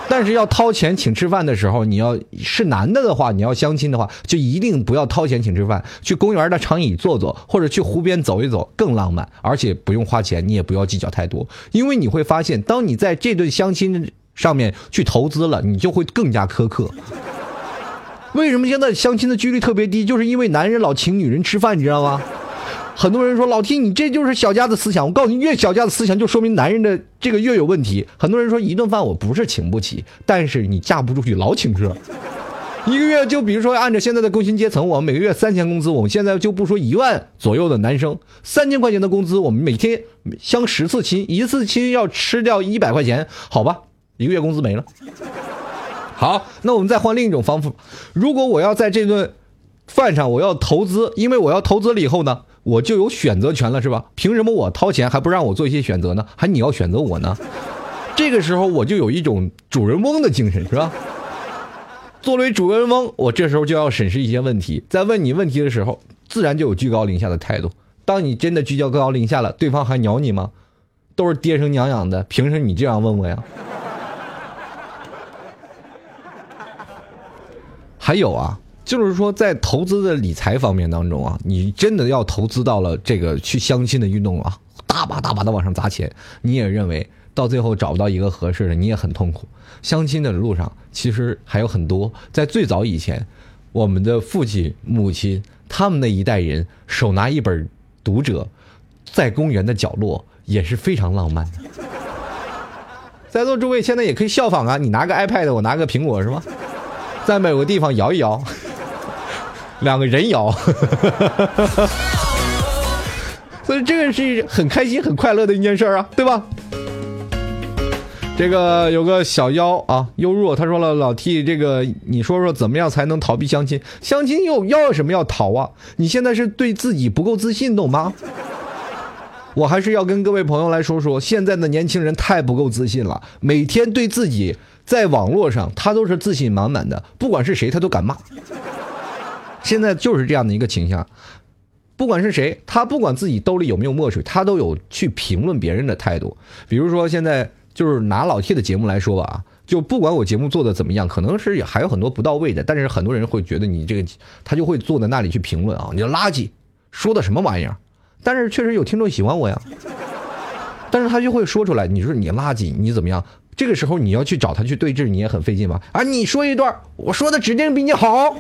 但是要掏钱请吃饭的时候，你要是男的的话，你要相亲的话，就一定不要掏钱请吃饭，去公园的长椅坐坐，或者去湖边走一走，更浪漫，而且不用花钱，你也不要计较太多，因为你会发现，当你在这顿相亲上面去投资了，你就会更加苛刻。为什么现在相亲的几率特别低？就是因为男人老请女人吃饭，你知道吗？很多人说老 T，你这就是小家子思想。我告诉你，越小家子思想，就说明男人的这个越有问题。很多人说一顿饭我不是请不起，但是你嫁不出去老请客。一个月就比如说按照现在的工薪阶层，我们每个月三千工资，我们现在就不说一万左右的男生，三千块钱的工资，我们每天相十次亲，一次亲要吃掉一百块钱，好吧，一个月工资没了。好，那我们再换另一种方法，如果我要在这顿饭上我要投资，因为我要投资了以后呢？我就有选择权了，是吧？凭什么我掏钱还不让我做一些选择呢？还你要选择我呢？这个时候我就有一种主人翁的精神，是吧？作为主人翁，我这时候就要审视一些问题，在问你问题的时候，自然就有居高临下的态度。当你真的居高临下了，对方还鸟你吗？都是爹生娘养的，凭什么你这样问我呀？还有啊。就是说，在投资的理财方面当中啊，你真的要投资到了这个去相亲的运动啊，大把大把的往上砸钱，你也认为到最后找不到一个合适的，你也很痛苦。相亲的路上其实还有很多，在最早以前，我们的父亲、母亲他们那一代人手拿一本《读者》，在公园的角落也是非常浪漫的。在座诸位现在也可以效仿啊，你拿个 iPad，我拿个苹果，是吗？在某个地方摇一摇。两个人妖，所以这个是很开心、很快乐的一件事啊，对吧？这个有个小妖啊，幽若他说了：“老 T，这个你说说怎么样才能逃避相亲？相亲又要什么要逃啊？你现在是对自己不够自信，懂吗？我还是要跟各位朋友来说说，现在的年轻人太不够自信了，每天对自己在网络上他都是自信满满的，不管是谁他都敢骂。”现在就是这样的一个倾向，不管是谁，他不管自己兜里有没有墨水，他都有去评论别人的态度。比如说，现在就是拿老 T 的节目来说吧，啊，就不管我节目做的怎么样，可能是还有很多不到位的，但是很多人会觉得你这个，他就会坐在那里去评论啊，你垃圾，说的什么玩意儿？但是确实有听众喜欢我呀，但是他就会说出来，你说你垃圾，你怎么样？这个时候你要去找他去对峙，你也很费劲吧？啊，你说一段，我说的指定比你好。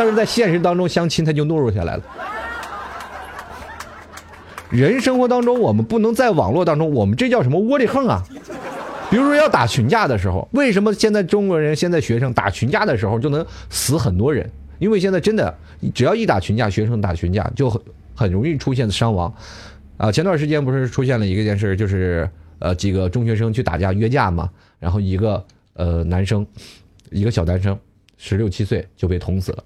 但是在现实当中相亲他就懦弱下来了。人生活当中我们不能在网络当中，我们这叫什么窝里横啊？比如说要打群架的时候，为什么现在中国人现在学生打群架的时候就能死很多人？因为现在真的只要一打群架，学生打群架就很很容易出现伤亡。啊，前段时间不是出现了一个件事，就是呃几个中学生去打架约架嘛，然后一个呃男生，一个小男生十六七岁就被捅死了。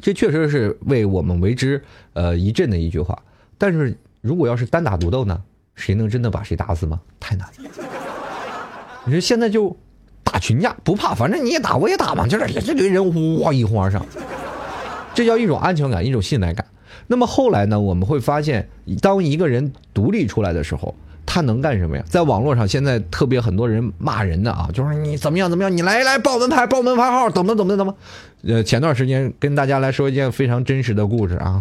这确实是为我们为之呃一振的一句话，但是如果要是单打独斗呢，谁能真的把谁打死吗？太难。你说现在就打群架不怕，反正你也打我也打嘛，就是这堆人哇一哄而上，这叫一种安全感，一种信赖感。那么后来呢，我们会发现，当一个人独立出来的时候。他能干什么呀？在网络上，现在特别很多人骂人的啊，就是你怎么样怎么样，你来来报门牌，报门牌号，怎么怎么怎么。呃，前段时间跟大家来说一件非常真实的故事啊，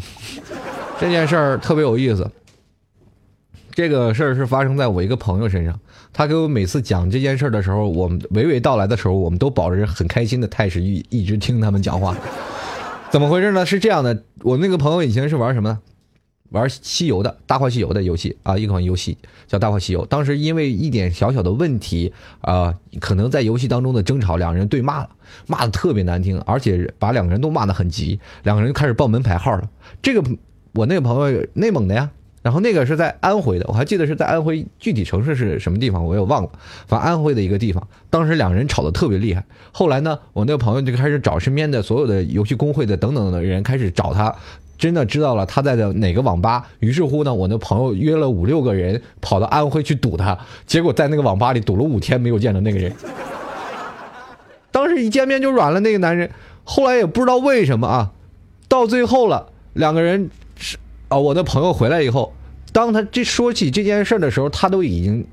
这件事儿特别有意思。这个事儿是发生在我一个朋友身上，他给我每次讲这件事儿的时候，我们娓娓道来的时候，我们都保持很开心的态势，一一直听他们讲话。怎么回事呢？是这样的，我那个朋友以前是玩什么？玩西游的《大话西游》的游戏啊，一款游戏叫《大话西游》。当时因为一点小小的问题啊，可能在游戏当中的争吵，两人对骂了，骂的特别难听，而且把两个人都骂得很急，两个人开始报门牌号了。这个我那个朋友内蒙的呀，然后那个是在安徽的，我还记得是在安徽具体城市是什么地方，我也忘了，反正安徽的一个地方。当时两个人吵得特别厉害，后来呢，我那个朋友就开始找身边的所有的游戏公会的等等的人开始找他。真的知道了他在的哪个网吧，于是乎呢，我那朋友约了五六个人跑到安徽去堵他，结果在那个网吧里堵了五天没有见到那个人。当时一见面就软了那个男人，后来也不知道为什么啊，到最后了，两个人是啊，我的朋友回来以后，当他这说起这件事的时候，他都已经。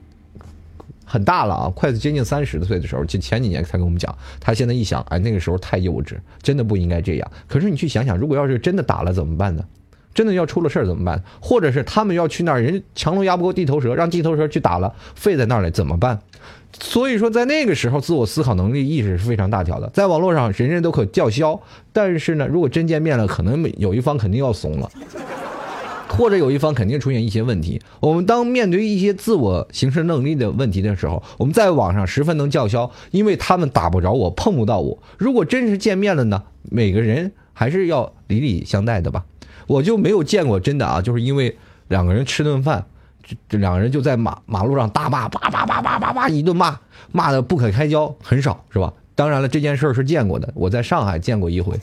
很大了啊，快接近三十岁的时候，就前几年才跟我们讲，他现在一想，哎，那个时候太幼稚，真的不应该这样。可是你去想想，如果要是真的打了怎么办呢？真的要出了事儿怎么办？或者是他们要去那儿，人强龙压不过地头蛇，让地头蛇去打了，废在那儿了怎么办？所以说，在那个时候，自我思考能力意识是非常大条的。在网络上，人人都可叫嚣，但是呢，如果真见面了，可能有一方肯定要怂了。或者有一方肯定出现一些问题。我们当面对一些自我形成能力的问题的时候，我们在网上十分能叫嚣，因为他们打不着我，碰不到我。如果真是见面了呢？每个人还是要礼礼相待的吧。我就没有见过真的啊，就是因为两个人吃顿饭，这两个人就在马马路上大骂，叭叭叭叭叭叭一顿骂，骂的不可开交，很少是吧？当然了，这件事儿是见过的，我在上海见过一回，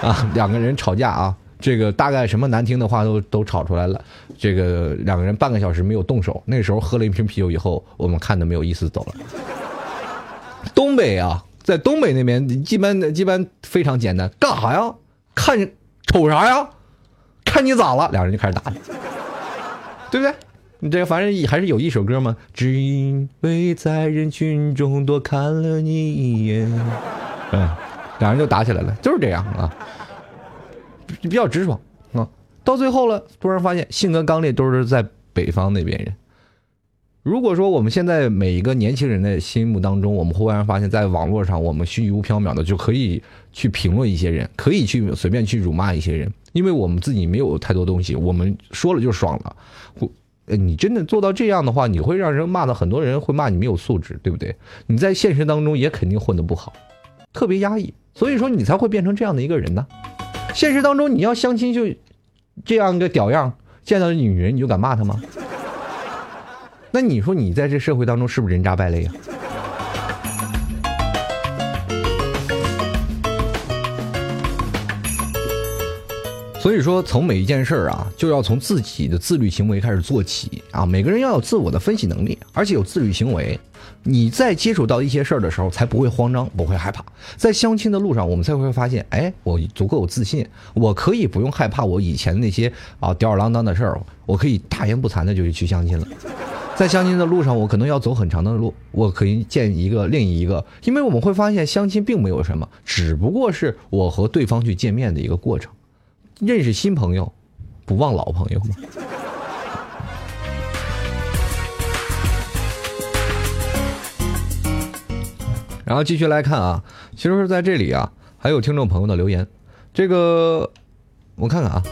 啊，两个人吵架啊。这个大概什么难听的话都都吵出来了，这个两个人半个小时没有动手，那时候喝了一瓶啤酒以后，我们看的没有意思走了。东北啊，在东北那边，一般一般非常简单，干啥呀？看瞅啥呀？看你咋了？两人就开始打，对不对？你这反正还是有一首歌嘛，只因为在人群中多看了你一眼，嗯，两人就打起来了，就是这样啊。比较直爽啊，到最后了，突然发现性格刚烈都是在北方那边人。如果说我们现在每一个年轻人的心目当中，我们忽然发现，在网络上我们虚无缥缈的就可以去评论一些人，可以去随便去辱骂一些人，因为我们自己没有太多东西，我们说了就爽了。你真的做到这样的话，你会让人骂的很多人会骂你没有素质，对不对？你在现实当中也肯定混得不好，特别压抑，所以说你才会变成这样的一个人呢。现实当中，你要相亲就这样个屌样，见到女人你就敢骂她吗？那你说你在这社会当中是不是人渣败类啊？所以说，从每一件事儿啊，就要从自己的自律行为开始做起啊。每个人要有自我的分析能力，而且有自律行为。你在接触到一些事儿的时候，才不会慌张，不会害怕。在相亲的路上，我们才会发现，哎，我足够有自信，我可以不用害怕我以前的那些啊吊儿郎当的事儿，我可以大言不惭的就去相亲了。在相亲的路上，我可能要走很长的路，我可以见一个另一个，因为我们会发现，相亲并没有什么，只不过是我和对方去见面的一个过程，认识新朋友，不忘老朋友嘛。然后继续来看啊，其实是在这里啊，还有听众朋友的留言，这个我看看啊。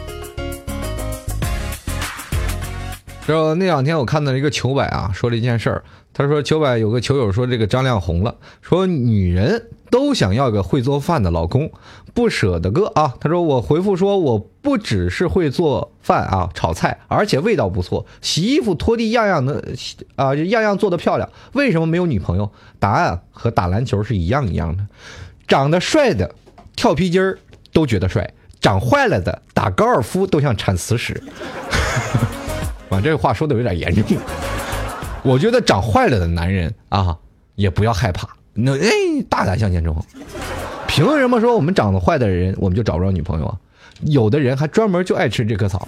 这那两天我看到一个球百啊，说了一件事儿，他说球百有个球友说这个张亮红了，说女人都想要个会做饭的老公，不舍得哥啊。他说我回复说我不只是会做饭啊，炒菜，而且味道不错，洗衣服拖地样样的啊，样样做的漂亮。为什么没有女朋友？答案和打篮球是一样一样的，长得帅的跳皮筋儿都觉得帅，长坏了的打高尔夫都像铲死屎。啊，这话说的有点严重。我觉得长坏了的男人啊，也不要害怕，那哎，大胆向前冲。凭什么说我们长得坏的人，我们就找不着女朋友啊？有的人还专门就爱吃这棵草。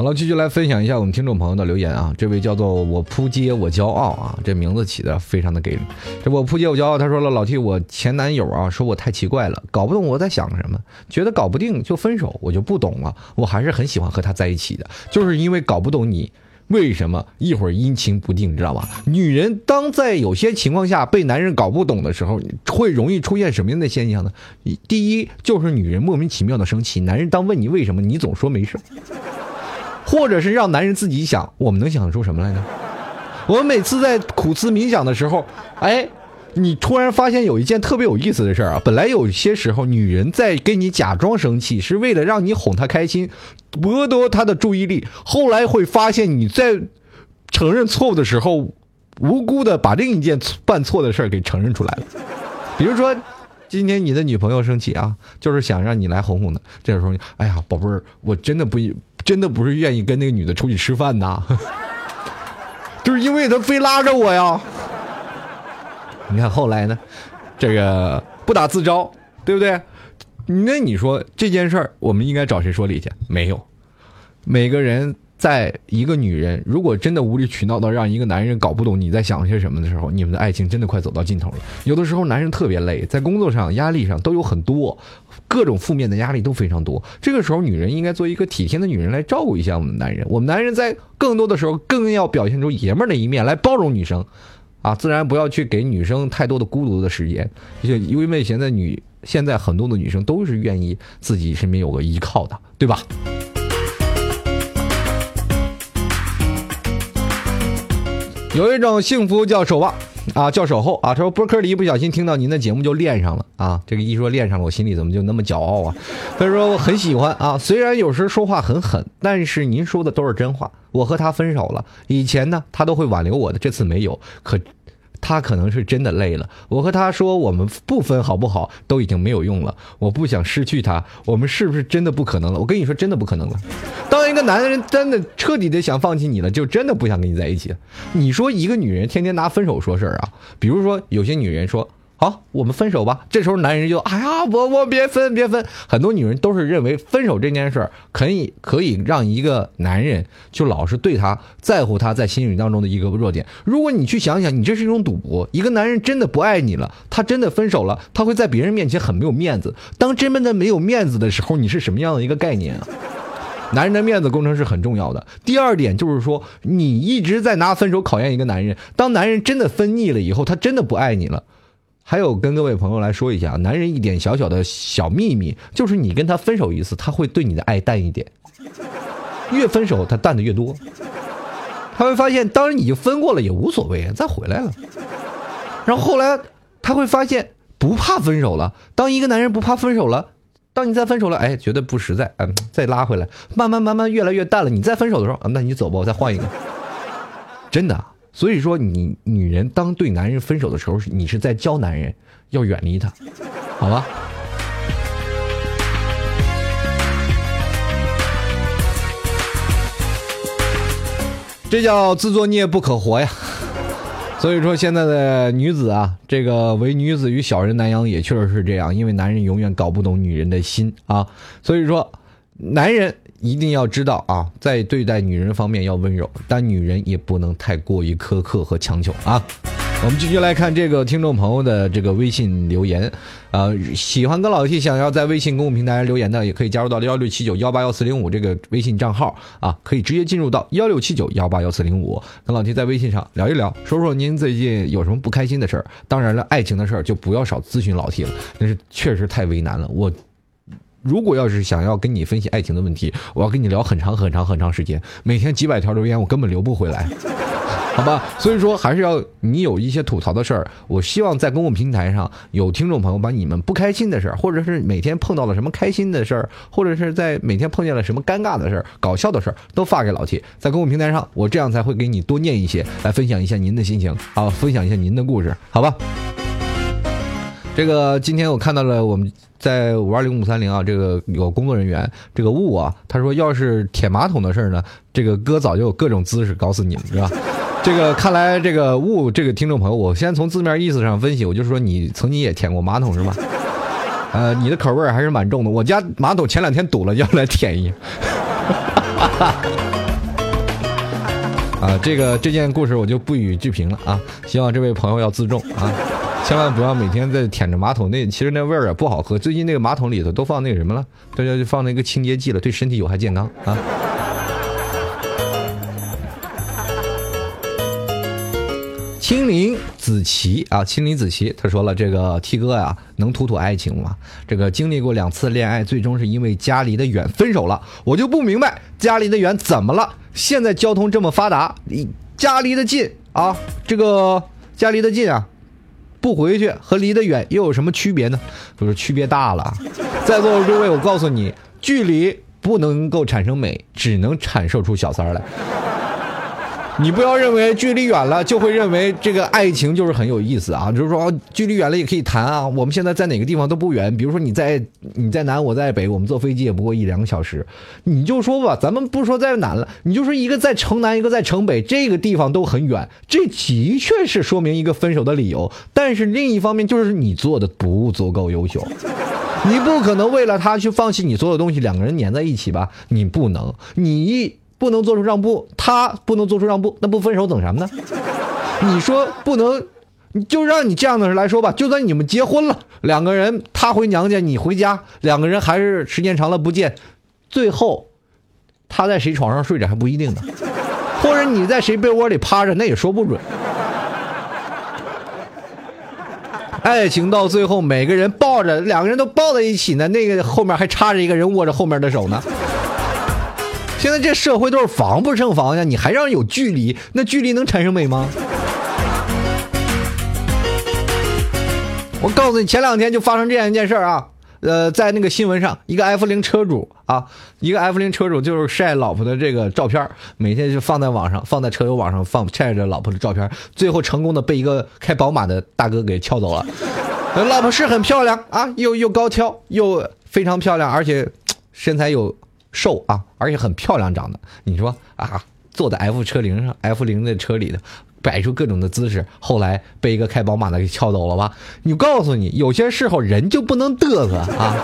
好了，继续来分享一下我们听众朋友的留言啊。这位叫做我扑街我骄傲啊，这名字起的非常的给力。这我扑街我骄傲，他说了老 T，我前男友啊说我太奇怪了，搞不懂我在想什么，觉得搞不定就分手，我就不懂了。我还是很喜欢和他在一起的，就是因为搞不懂你为什么一会儿阴晴不定，知道吧？女人当在有些情况下被男人搞不懂的时候，会容易出现什么样的现象呢？第一就是女人莫名其妙的生气，男人当问你为什么，你总说没事。或者是让男人自己想，我们能想出什么来呢？我们每次在苦思冥想的时候，哎，你突然发现有一件特别有意思的事儿啊！本来有些时候，女人在跟你假装生气，是为了让你哄她开心，博得她的注意力。后来会发现你在承认错误的时候，无辜的把另一件办错的事儿给承认出来了。比如说，今天你的女朋友生气啊，就是想让你来哄哄她。这时候，哎呀，宝贝儿，我真的不真的不是愿意跟那个女的出去吃饭呐。就是因为他非拉着我呀，你看后来呢，这个不打自招，对不对？那你说这件事儿，我们应该找谁说理去？没有，每个人。在一个女人如果真的无理取闹到让一个男人搞不懂你在想些什么的时候，你们的爱情真的快走到尽头了。有的时候男人特别累，在工作上压力上都有很多，各种负面的压力都非常多。这个时候女人应该做一个体贴的女人来照顾一下我们男人。我们男人在更多的时候更要表现出爷们儿的一面来包容女生，啊，自然不要去给女生太多的孤独的时间。就因为现在女现在很多的女生都是愿意自己身边有个依靠的，对吧？有一种幸福叫守望，啊，叫守候啊。他说播客里一不小心听到您的节目就恋上了啊。这个一说恋上了，我心里怎么就那么骄傲啊？他说我很喜欢啊，虽然有时说话很狠，但是您说的都是真话。我和他分手了，以前呢他都会挽留我的，这次没有，可。他可能是真的累了。我和他说，我们不分好不好，都已经没有用了。我不想失去他，我们是不是真的不可能了？我跟你说，真的不可能了。当一个男人真的彻底的想放弃你了，就真的不想跟你在一起。你说一个女人天天拿分手说事儿啊？比如说有些女人说。好，我们分手吧。这时候男人就，哎呀，我我别分别分。很多女人都是认为分手这件事儿可以可以让一个男人就老是对他在乎他在心里当中的一个弱点。如果你去想想，你这是一种赌博。一个男人真的不爱你了，他真的分手了，他会在别人面前很没有面子。当真的没有面子的时候，你是什么样的一个概念啊？男人的面子工程是很重要的。第二点就是说，你一直在拿分手考验一个男人。当男人真的分腻了以后，他真的不爱你了。还有跟各位朋友来说一下，男人一点小小的小秘密，就是你跟他分手一次，他会对你的爱淡一点，越分手他淡的越多。他会发现，当然已经分过了也无所谓，再回来了。然后后来他会发现不怕分手了。当一个男人不怕分手了，当你再分手了，哎，觉得不实在，嗯，再拉回来，慢慢慢慢越来越淡了。你再分手的时候，啊，那你走吧，我再换一个。真的。所以说，你女人当对男人分手的时候，你是在教男人要远离他，好吧？这叫自作孽不可活呀。所以说，现在的女子啊，这个唯女子与小人难养，也确实是这样，因为男人永远搞不懂女人的心啊。所以说，男人。一定要知道啊，在对待女人方面要温柔，但女人也不能太过于苛刻和强求啊。我们继续来看这个听众朋友的这个微信留言，呃，喜欢跟老 T 想要在微信公众平台留言的，也可以加入到幺六七九幺八幺四零五这个微信账号啊，可以直接进入到幺六七九幺八幺四零五，跟老 T 在微信上聊一聊，说说您最近有什么不开心的事儿。当然了，爱情的事儿就不要少咨询老 T 了，那是确实太为难了，我。如果要是想要跟你分析爱情的问题，我要跟你聊很长很长很长时间，每天几百条留言，我根本留不回来，好吧？所以说还是要你有一些吐槽的事儿，我希望在公共平台上有听众朋友把你们不开心的事儿，或者是每天碰到了什么开心的事儿，或者是在每天碰见了什么尴尬的事儿、搞笑的事儿，都发给老铁，在公共平台上，我这样才会给你多念一些，来分享一下您的心情，好，分享一下您的故事，好吧？这个今天我看到了我们。在五二零五三零啊，这个有工作人员，这个雾啊，他说要是舔马桶的事儿呢，这个哥早就有各种姿势告诉你们，是吧？这个看来这个雾这个听众朋友，我先从字面意思上分析，我就说你曾经也舔过马桶是吧？呃，你的口味还是蛮重的。我家马桶前两天堵了，要来舔一下。啊，这个这件故事我就不予置评了啊，希望这位朋友要自重啊。千万不要每天在舔着马桶，那其实那味儿也不好喝。最近那个马桶里头都放那个什么了？大家就放那个清洁剂了，对身体有害健康啊。青林子琪啊，青林子琪，他说了，这个 T 哥呀，能吐吐爱情吗？这个经历过两次恋爱，最终是因为家离得远分手了。我就不明白家离得远怎么了？现在交通这么发达，离家离得近啊，这个家离得近啊，不回去和离得远又有什么区别呢？不是区别大了。在座的各位，我告诉你，距离不能够产生美，只能产生出小三儿来。你不要认为距离远了就会认为这个爱情就是很有意思啊，就是说距离远了也可以谈啊。我们现在在哪个地方都不远，比如说你在你在南，我在北，我们坐飞机也不过一两个小时。你就说吧，咱们不说在南了，你就说一个在城南，一个在城北，这个地方都很远，这的确是说明一个分手的理由。但是另一方面就是你做的不足够优秀，你不可能为了他去放弃你所有东西，两个人粘在一起吧？你不能，你。不能做出让步，他不能做出让步，那不分手等什么呢？你说不能，就让你这样的人来说吧。就算你们结婚了，两个人他回娘家，你回家，两个人还是时间长了不见，最后他在谁床上睡着还不一定呢，或者你在谁被窝里趴着，那也说不准。爱情到最后，每个人抱着，两个人都抱在一起呢，那个后面还插着一个人握着后面的手呢。现在这社会都是防不胜防呀，你还让人有距离，那距离能产生美吗？我告诉你，前两天就发生这样一件事儿啊，呃，在那个新闻上，一个 F 零车主啊，一个 F 零车主就是晒老婆的这个照片，每天就放在网上，放在车友网上放晒着老婆的照片，最后成功的被一个开宝马的大哥给撬走了。老婆是很漂亮啊，又又高挑，又非常漂亮，而且身材有。瘦啊，而且很漂亮，长得。你说啊，坐在 F 车零上，F 零的车里的，摆出各种的姿势，后来被一个开宝马的给撬走了吧？你告诉你，有些时候人就不能嘚瑟啊，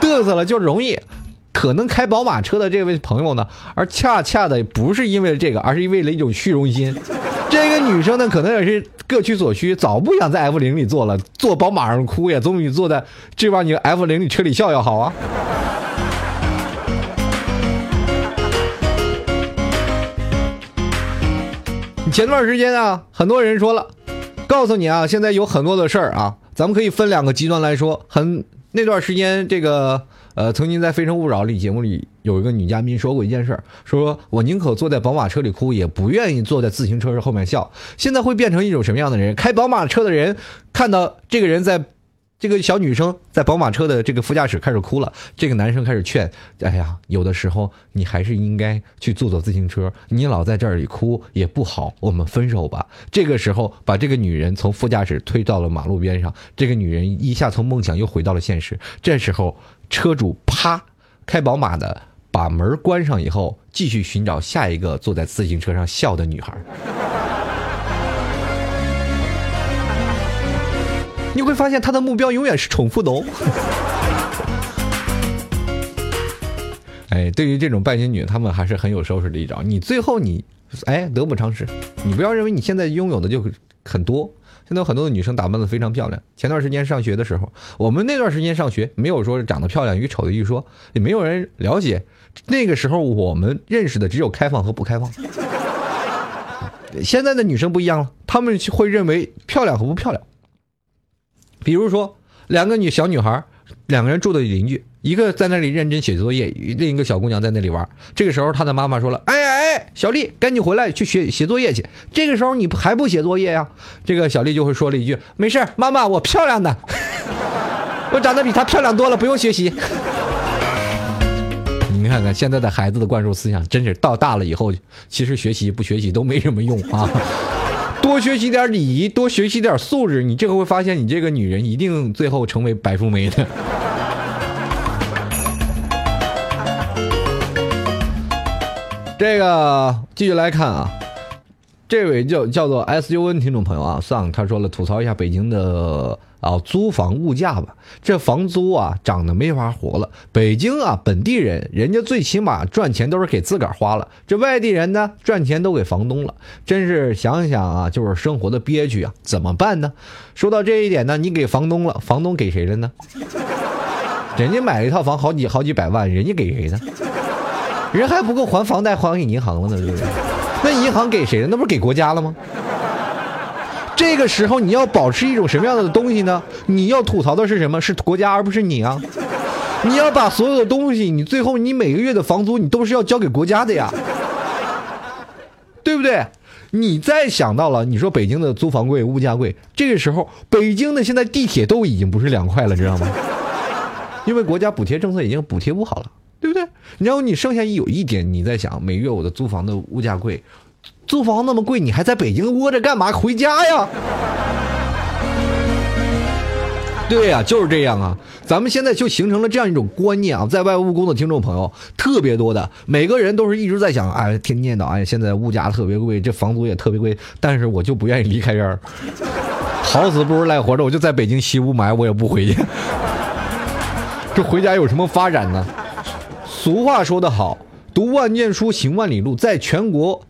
嘚瑟了就容易。可能开宝马车的这位朋友呢，而恰恰的不是因为这个，而是因为了一种虚荣心。这个女生呢，可能也是各取所需，早不想在 F 零里坐了，坐宝马上哭呀，总比坐在这帮你 F 零里车里笑要好啊。前段时间啊，很多人说了，告诉你啊，现在有很多的事儿啊，咱们可以分两个极端来说。很那段时间，这个呃，曾经在《非诚勿扰》里节目里有一个女嘉宾说过一件事儿，说我宁可坐在宝马车里哭，也不愿意坐在自行车后面笑。现在会变成一种什么样的人？开宝马车的人看到这个人在。这个小女生在宝马车的这个副驾驶开始哭了，这个男生开始劝：“哎呀，有的时候你还是应该去坐坐自行车，你老在这里哭也不好，我们分手吧。”这个时候，把这个女人从副驾驶推到了马路边上，这个女人一下从梦想又回到了现实。这时候，车主啪，开宝马的把门关上以后，继续寻找下一个坐在自行车上笑的女孩。你会发现他的目标永远是重复的哦。哎，对于这种拜金女，他们还是很有收拾的一招。你最后你，哎，得不偿失。你不要认为你现在拥有的就很多。现在有很多的女生打扮的非常漂亮。前段时间上学的时候，我们那段时间上学没有说长得漂亮与丑的一说，也没有人了解。那个时候我们认识的只有开放和不开放。现在的女生不一样了，她们会认为漂亮和不漂亮。比如说，两个女小女孩，两个人住的邻居，一个在那里认真写作业，另一个小姑娘在那里玩。这个时候，她的妈妈说了：“哎哎，小丽，赶紧回来去写写作业去。”这个时候你还不写作业呀？这个小丽就会说了一句：“没事，妈妈，我漂亮的，我长得比她漂亮多了，不用学习。”你看看现在的孩子的灌输思想，真是到大了以后，其实学习不学习都没什么用啊。多学习点礼仪，多学习点素质，你这个会发现，你这个女人一定最后成为白富美的。这个继续来看啊，这位叫叫做 S U N 听众朋友啊，上他说了，吐槽一下北京的。啊，租房物价吧，这房租啊涨得没法活了。北京啊，本地人人家最起码赚钱都是给自个儿花了，这外地人呢赚钱都给房东了，真是想想啊，就是生活的憋屈啊，怎么办呢？说到这一点呢，你给房东了，房东给谁了呢？人家买了一套房，好几好几百万，人家给谁呢？人还不够还房贷，还给银行了呢，对不对？那银行给谁了？那不是给国家了吗？这个时候你要保持一种什么样的东西呢？你要吐槽的是什么？是国家而不是你啊！你要把所有的东西，你最后你每个月的房租你都是要交给国家的呀，对不对？你再想到了，你说北京的租房贵，物价贵，这个时候北京的现在地铁都已经不是两块了，知道吗？因为国家补贴政策已经补贴不好了，对不对？然后你剩下有一点，你在想，每月我的租房的物价贵，租房那么贵，你还在北京窝着干嘛？回家呀！对呀、就是这样啊。咱们现在就形成了这样一种观念啊，在外务工的听众朋友特别多的，每个人都是一直在想，哎，天天念叨，哎，现在物价特别贵，这房租也特别贵，但是我就不愿意离开这儿，好死不如赖活着，我就在北京吸雾霾，我也不回去。这回家有什么发展呢？俗话说得好，读万卷书，行万里路，在全国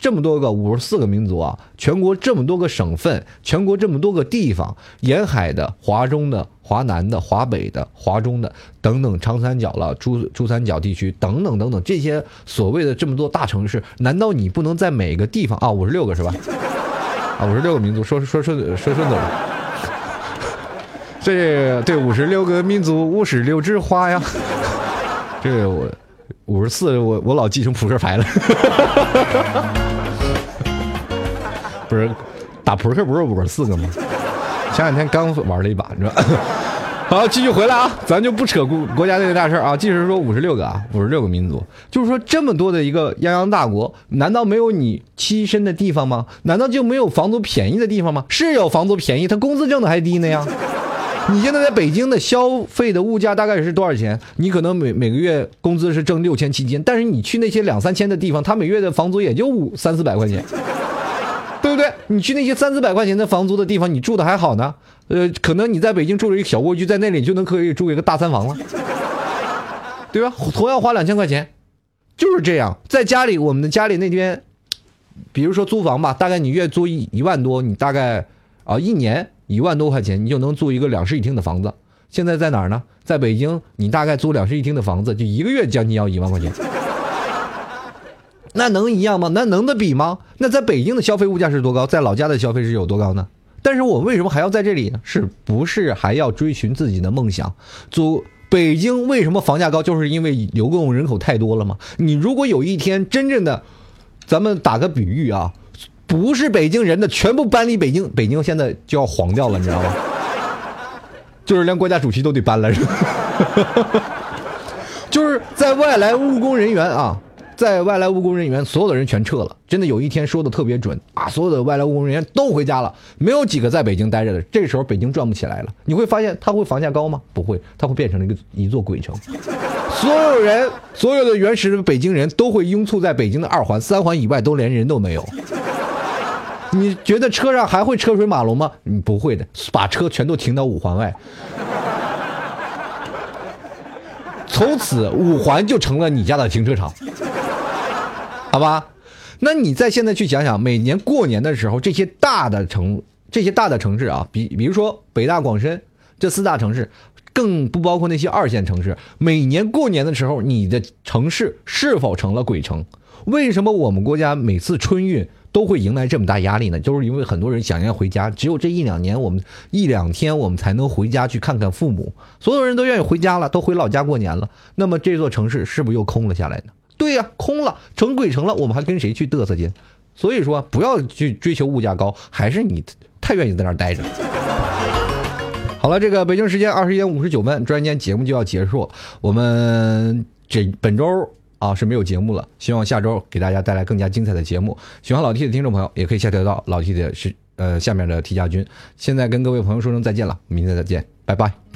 这么多个五十四个民族啊，全国这么多个省份，全国这么多个地方，沿海的、华中的、华南的、华北的、华中的等等，长三角了、珠珠三角地区等等等等，这些所谓的这么多大城市，难道你不能在每个地方啊？五十六个是吧？啊，五十六个民族，说说说说顺嘴了。这对五十六个民族，五十六枝花呀。这个我五十四，我我老记成扑克牌了。不是打扑克不是五十四个吗？前两天刚玩了一把，你知道。好，继续回来啊，咱就不扯国国家这个大事儿啊。即使说五十六个啊，五十六个民族，就是说这么多的一个泱泱大国，难道没有你栖身的地方吗？难道就没有房租便宜的地方吗？是有房租便宜，他工资挣的还低呢呀。你现在在北京的消费的物价大概是多少钱？你可能每每个月工资是挣六千七千，但是你去那些两三千的地方，他每月的房租也就五三四百块钱，对不对？你去那些三四百块钱的房租的地方，你住的还好呢。呃，可能你在北京住了一个小蜗居，在那里就能可以住一个大三房了，对吧？同样花两千块钱，就是这样。在家里，我们的家里那边，比如说租房吧，大概你月租一一万多，你大概啊一年。一万多块钱，你就能租一个两室一厅的房子。现在在哪儿呢？在北京，你大概租两室一厅的房子，就一个月将近要一万块钱。那能一样吗？那能的比吗？那在北京的消费物价是多高？在老家的消费是有多高呢？但是我为什么还要在这里呢？是不是还要追寻自己的梦想？租北京为什么房价高？就是因为流动人口太多了吗？你如果有一天真正的，咱们打个比喻啊。不是北京人的全部搬离北京，北京现在就要黄掉了，你知道吗？就是连国家主席都得搬了，是吧？就是在外来务工人员啊，在外来务工人员，所有的人全撤了。真的有一天说的特别准啊，所有的外来务工人员都回家了，没有几个在北京待着的。这时候北京转不起来了，你会发现它会房价高吗？不会，它会变成了一个一座鬼城。所有人，所有的原始的北京人都会拥簇在北京的二环、三环以外，都连人都没有。你觉得车上还会车水马龙吗？你不会的，把车全都停到五环外，从此五环就成了你家的停车场，好吧？那你再现在去想想，每年过年的时候，这些大的城，这些大的城市啊，比比如说北大、广深这四大城市，更不包括那些二线城市。每年过年的时候，你的城市是否成了鬼城？为什么我们国家每次春运？都会迎来这么大压力呢，就是因为很多人想要回家，只有这一两年，我们一两天我们才能回家去看看父母。所有人都愿意回家了，都回老家过年了。那么这座城市是不是又空了下来呢？对呀，空了，成鬼城了。我们还跟谁去嘚瑟去？所以说，不要去追求物价高，还是你太愿意在那儿待着。好了，这个北京时间二十一点五十九分，转眼间节目就要结束，我们这本周。啊是没有节目了，希望下周给大家带来更加精彩的节目。喜欢老 T 的听众朋友也可以下载到老 T 的是呃下面的 T 加军。现在跟各位朋友说声再见了，明天再见，拜拜。